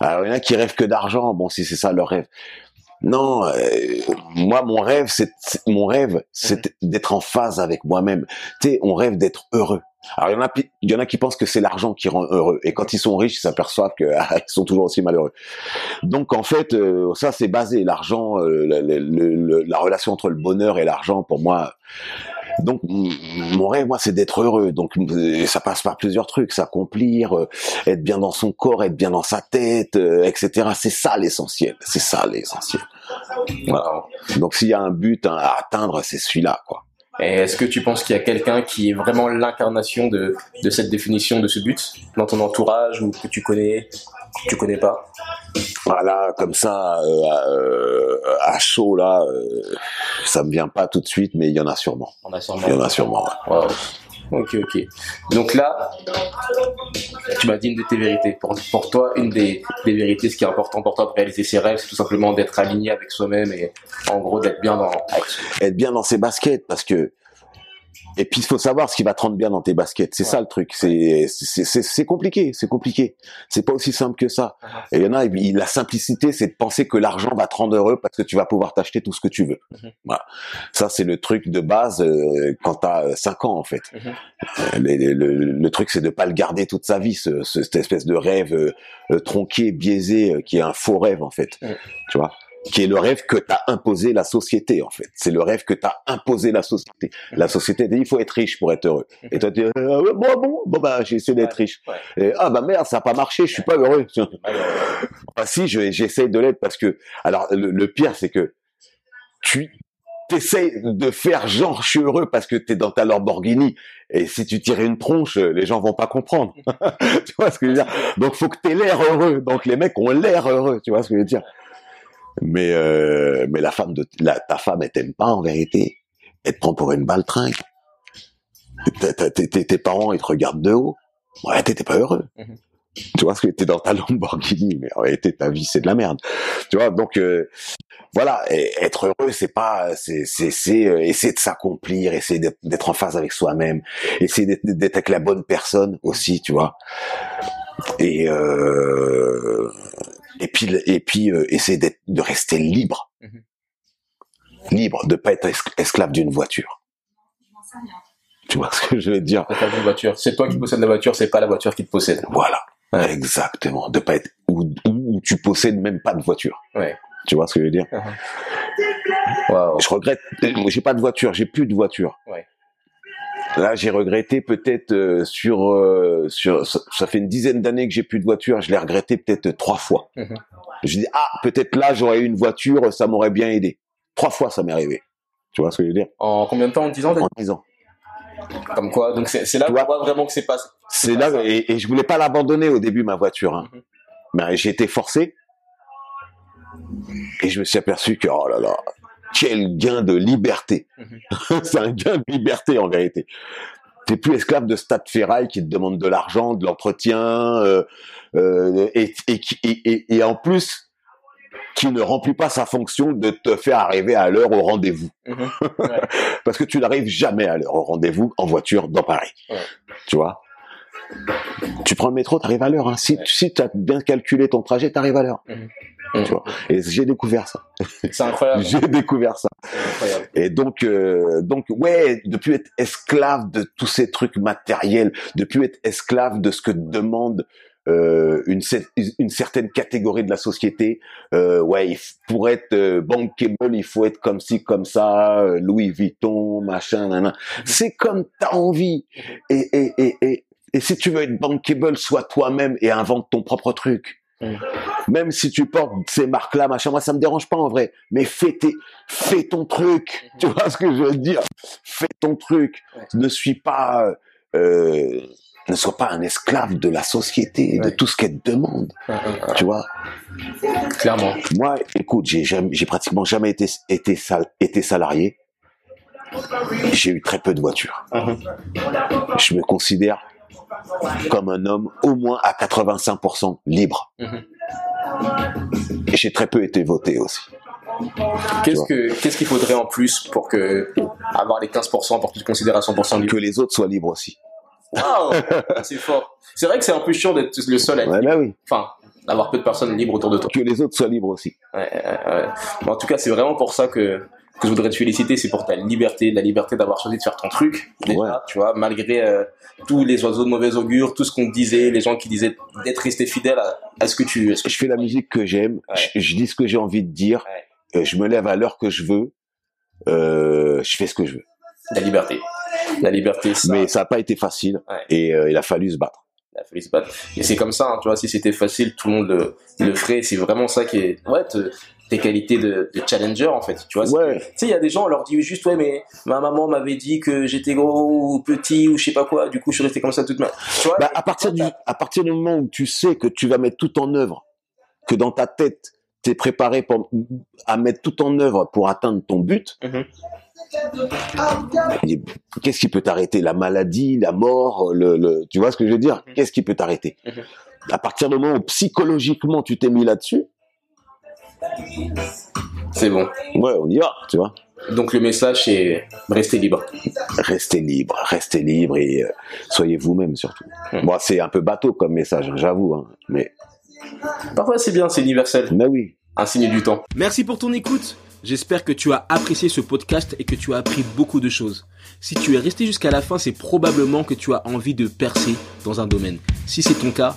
Alors, il y en a qui rêvent que d'argent. Bon, si c'est ça leur rêve. Non, euh, moi, mon rêve, c'est mon rêve, c'est d'être en phase avec moi-même. Tu sais, on rêve d'être heureux. Alors, il y en a, il y en a qui pensent que c'est l'argent qui rend heureux. Et quand ils sont riches, ils s'aperçoivent que ah, ils sont toujours aussi malheureux. Donc, en fait, euh, ça, c'est basé. L'argent, euh, la relation entre le bonheur et l'argent, pour moi, donc mon rêve, moi, c'est d'être heureux. Donc ça passe par plusieurs trucs, s'accomplir, euh, être bien dans son corps, être bien dans sa tête, euh, etc. C'est ça l'essentiel. C'est ça l'essentiel. Donc s'il y a un but hein, à atteindre, c'est celui-là, quoi. Est-ce que tu penses qu'il y a quelqu'un qui est vraiment l'incarnation de, cette définition, de ce but, dans ton entourage ou que tu connais, tu connais pas Voilà, comme ça, euh, euh, à chaud là, euh, ça me vient pas tout de suite, mais il y en a sûrement. On a sûrement. Il y en a sûrement. ouais. Wow. Ok, ok. Donc là, tu m'as dit une de tes vérités. Pour, pour toi, une des, des vérités, ce qui est important pour toi de réaliser ses rêves, c'est tout simplement d'être aligné avec soi-même et en gros d'être bien dans. Être bien dans ses baskets parce que et puis il faut savoir ce qui va te rendre bien dans tes baskets. C'est Ouais. ça le truc. C'est c'est compliqué. C'est compliqué. C'est pas aussi simple que ça. Uh-huh. et il y en a la simplicité c'est de penser que l'argent va te rendre heureux parce que tu vas pouvoir t'acheter tout ce que tu veux. Mhm. voilà. Ça c'est le truc de base euh, quand t'as 5 ans en fait. Mhm. Euh, le, le truc c'est de pas le garder toute sa vie ce, ce- cette espèce de rêve euh, euh, tronqué biaisé euh, qui est un faux rêve en fait. Tu vois? Qui est le rêve que t'as imposé la société en fait. C'est le rêve que t'as imposé la société. La société dit il faut être riche pour être heureux. Et toi tu dis euh, ouais, bon bon bon bah j'ai essayé d'être riche. Et, ah bah merde ça a pas marché, je suis pas heureux. Ah si je- j'essaie de l'être parce que alors le, le pire c'est que tu t'essayes de faire genre je suis heureux parce que t'es dans ta Lamborghini et si tu tires une tronche les gens vont pas comprendre. tu vois ce que je veux dire? Donc faut que t'aies l'air heureux. Donc les mecs ont l'air heureux, tu vois ce que je veux dire? Mais euh, mais la femme de la, ta femme elle t'aime pas en vérité. Elle te prend pour une baltringue. Tes- tes- tes tes- tes parents ils te regardent de haut. Ouais t'étais pas heureux. Mhm. tu vois ce que t'es dans ta Lamborghini mais en réalité ta vie c'est de la merde. Tu vois donc euh, voilà et être heureux c'est pas c'est c'est c'est euh, essayer de s'accomplir essayer d'être d'être en phase avec soi-même essayer d'être d'être avec la bonne personne aussi tu vois. Et euh, et puis et puis euh, essayer d'être de rester libre Mhm. libre de pas être es- esclave d'une voiture tu vois ce que je veux dire? Voiture. C'est toi qui possèdes la voiture, c'est pas la voiture qui te possède. voilà Ouais. exactement de pas être tu possèdes même pas de voiture Ouais. tu vois ce que je veux dire? Waouh. je regrette moi, j'ai pas de voiture j'ai plus de voiture Ouais. Là, j'ai regretté peut-être euh, sur euh, sur ça, fait une dizaine d'années que j'ai plus de voiture. Je l'ai regretté peut-être trois fois. Mhm. Je dis ah peut-être là j'aurais eu une voiture, ça m'aurait bien aidé. Trois fois ça m'est arrivé. Tu vois ce que je veux dire? En combien de temps? En 10 ans En dix ans. Comme quoi Donc c'est là Tu vois? voit vraiment que c'est pas. C'est là ça. et, et je voulais pas l'abandonner au début ma voiture. Hein. Mhm. Mais j'ai été forcé. Et je me suis aperçu que, oh là là, quel gain de liberté. Mhm. c'est un gain de liberté en vérité. T'es plus esclave de Stade Ferraille qui te demande de l'argent, de l'entretien, euh, euh, et, et, qui- et, et- et en plus qui ne remplit pas sa fonction de te faire arriver à l'heure au rendez-vous. Mhm. Ouais. Parce que tu n'arrives jamais à l'heure au rendez-vous en voiture dans Paris. Ouais. Tu vois? Tu prends le métro, tu arrives à l'heure. Hein. Si, Ouais. si tu as bien calculé ton trajet, tu arrives à l'heure. Mhm. Tu vois Et j'ai découvert ça. C'est incroyable. J'ai découvert ça. C'est incroyable. Et donc, euh, donc ouais, de plus être esclave de tous ces trucs matériels, de plus être esclave de ce que demande euh, une, une certaine catégorie de la société. Euh, ouais, pour être euh, bankable, il faut être comme ci, comme ça, euh, Louis Vuitton, machin, nana. C'est comme t'as envie. Et, et, et, et, et si tu veux être bankable, sois toi-même et invente ton propre truc. Même si tu portes ces marques-là, machin, moi ça me dérange pas en vrai. Mais fais tes, fais ton truc. Tu vois ce que je veux dire? Fais ton truc. Ne suis pas, euh, ne sois pas un esclave de la société, de tout ce qu'elle te demande. Tu vois? Clairement. Moi, écoute, j'ai j'ai pratiquement jamais été, été, sal- été salarié. J'ai eu très peu de voitures. Mhm. Je me considère comme un homme au moins à 85% libre. Mhm. Et j'ai très peu été voté aussi. Qu'est-ce que qu'est-ce qu'il faudrait en plus pour que avoir les 15% pour que tu te considères à 100% libre? Que les autres soient libres aussi. Waouh, c'est fort. C'est vrai que c'est un peu chiant d'être le seul à être Ouais, libre. bah oui. Enfin, d'avoir peu de personnes libres autour de toi. Que les autres soient libres aussi. Ouais, ouais, en tout cas, c'est vraiment pour ça que, que je voudrais te féliciter, c'est pour ta liberté, la liberté d'avoir choisi de faire ton truc, déjà, Ouais. tu vois, malgré euh, tous les oiseaux de mauvais augure, tout ce qu'on disait, les gens qui disaient d'être resté fidèle à, à ce que tu... à ce que Je fais la musique que j'aime. Ouais. Je, je dis ce que j'ai envie de dire. euh, Je me lève à l'heure que je veux. Euh, je fais ce que je veux. La liberté. La liberté, ça, Mais ça n'a pas été facile. Et euh, il a fallu se battre. il a fallu se battre. Et c'est comme ça, hein, tu vois, si c'était facile, tout le monde le, le ferait. C'est vraiment ça qui est, ouais, te- tes qualités de, de challenger, en fait. Tu vois, Ouais. Tu sais, il y a des gens, on leur dit juste, ouais, mais ma maman m'avait dit que j'étais gros ou petit ou je sais pas quoi, du coup, je suis resté comme ça toute ma. Tu vois, Bah, à partir du, à partir du moment où tu sais que tu vas mettre tout en œuvre, que dans ta tête, tu es préparé pour, à mettre tout en œuvre pour atteindre ton but, Mhm. qu'est-ce qui peut t'arrêter? La maladie, la mort, le, le, tu vois ce que je veux dire? Mhm. Qu'est-ce qui peut t'arrêter? Mhm. À partir du moment où psychologiquement tu t'es mis là-dessus, c'est bon. ouais, on y va, tu vois. Donc, le message, c'est rester libre. Restez libre, restez libre et euh, soyez vous-même surtout. Mhm. Bon, c'est un peu bateau comme message, hein, j'avoue, hein, mais, Parfois, c'est bien, c'est universel. mais oui. Un signe du temps. Merci pour ton écoute. J'espère que tu as apprécié ce podcast et que tu as appris beaucoup de choses. Si tu es resté jusqu'à la fin, c'est probablement que tu as envie de percer dans un domaine. Si c'est ton cas,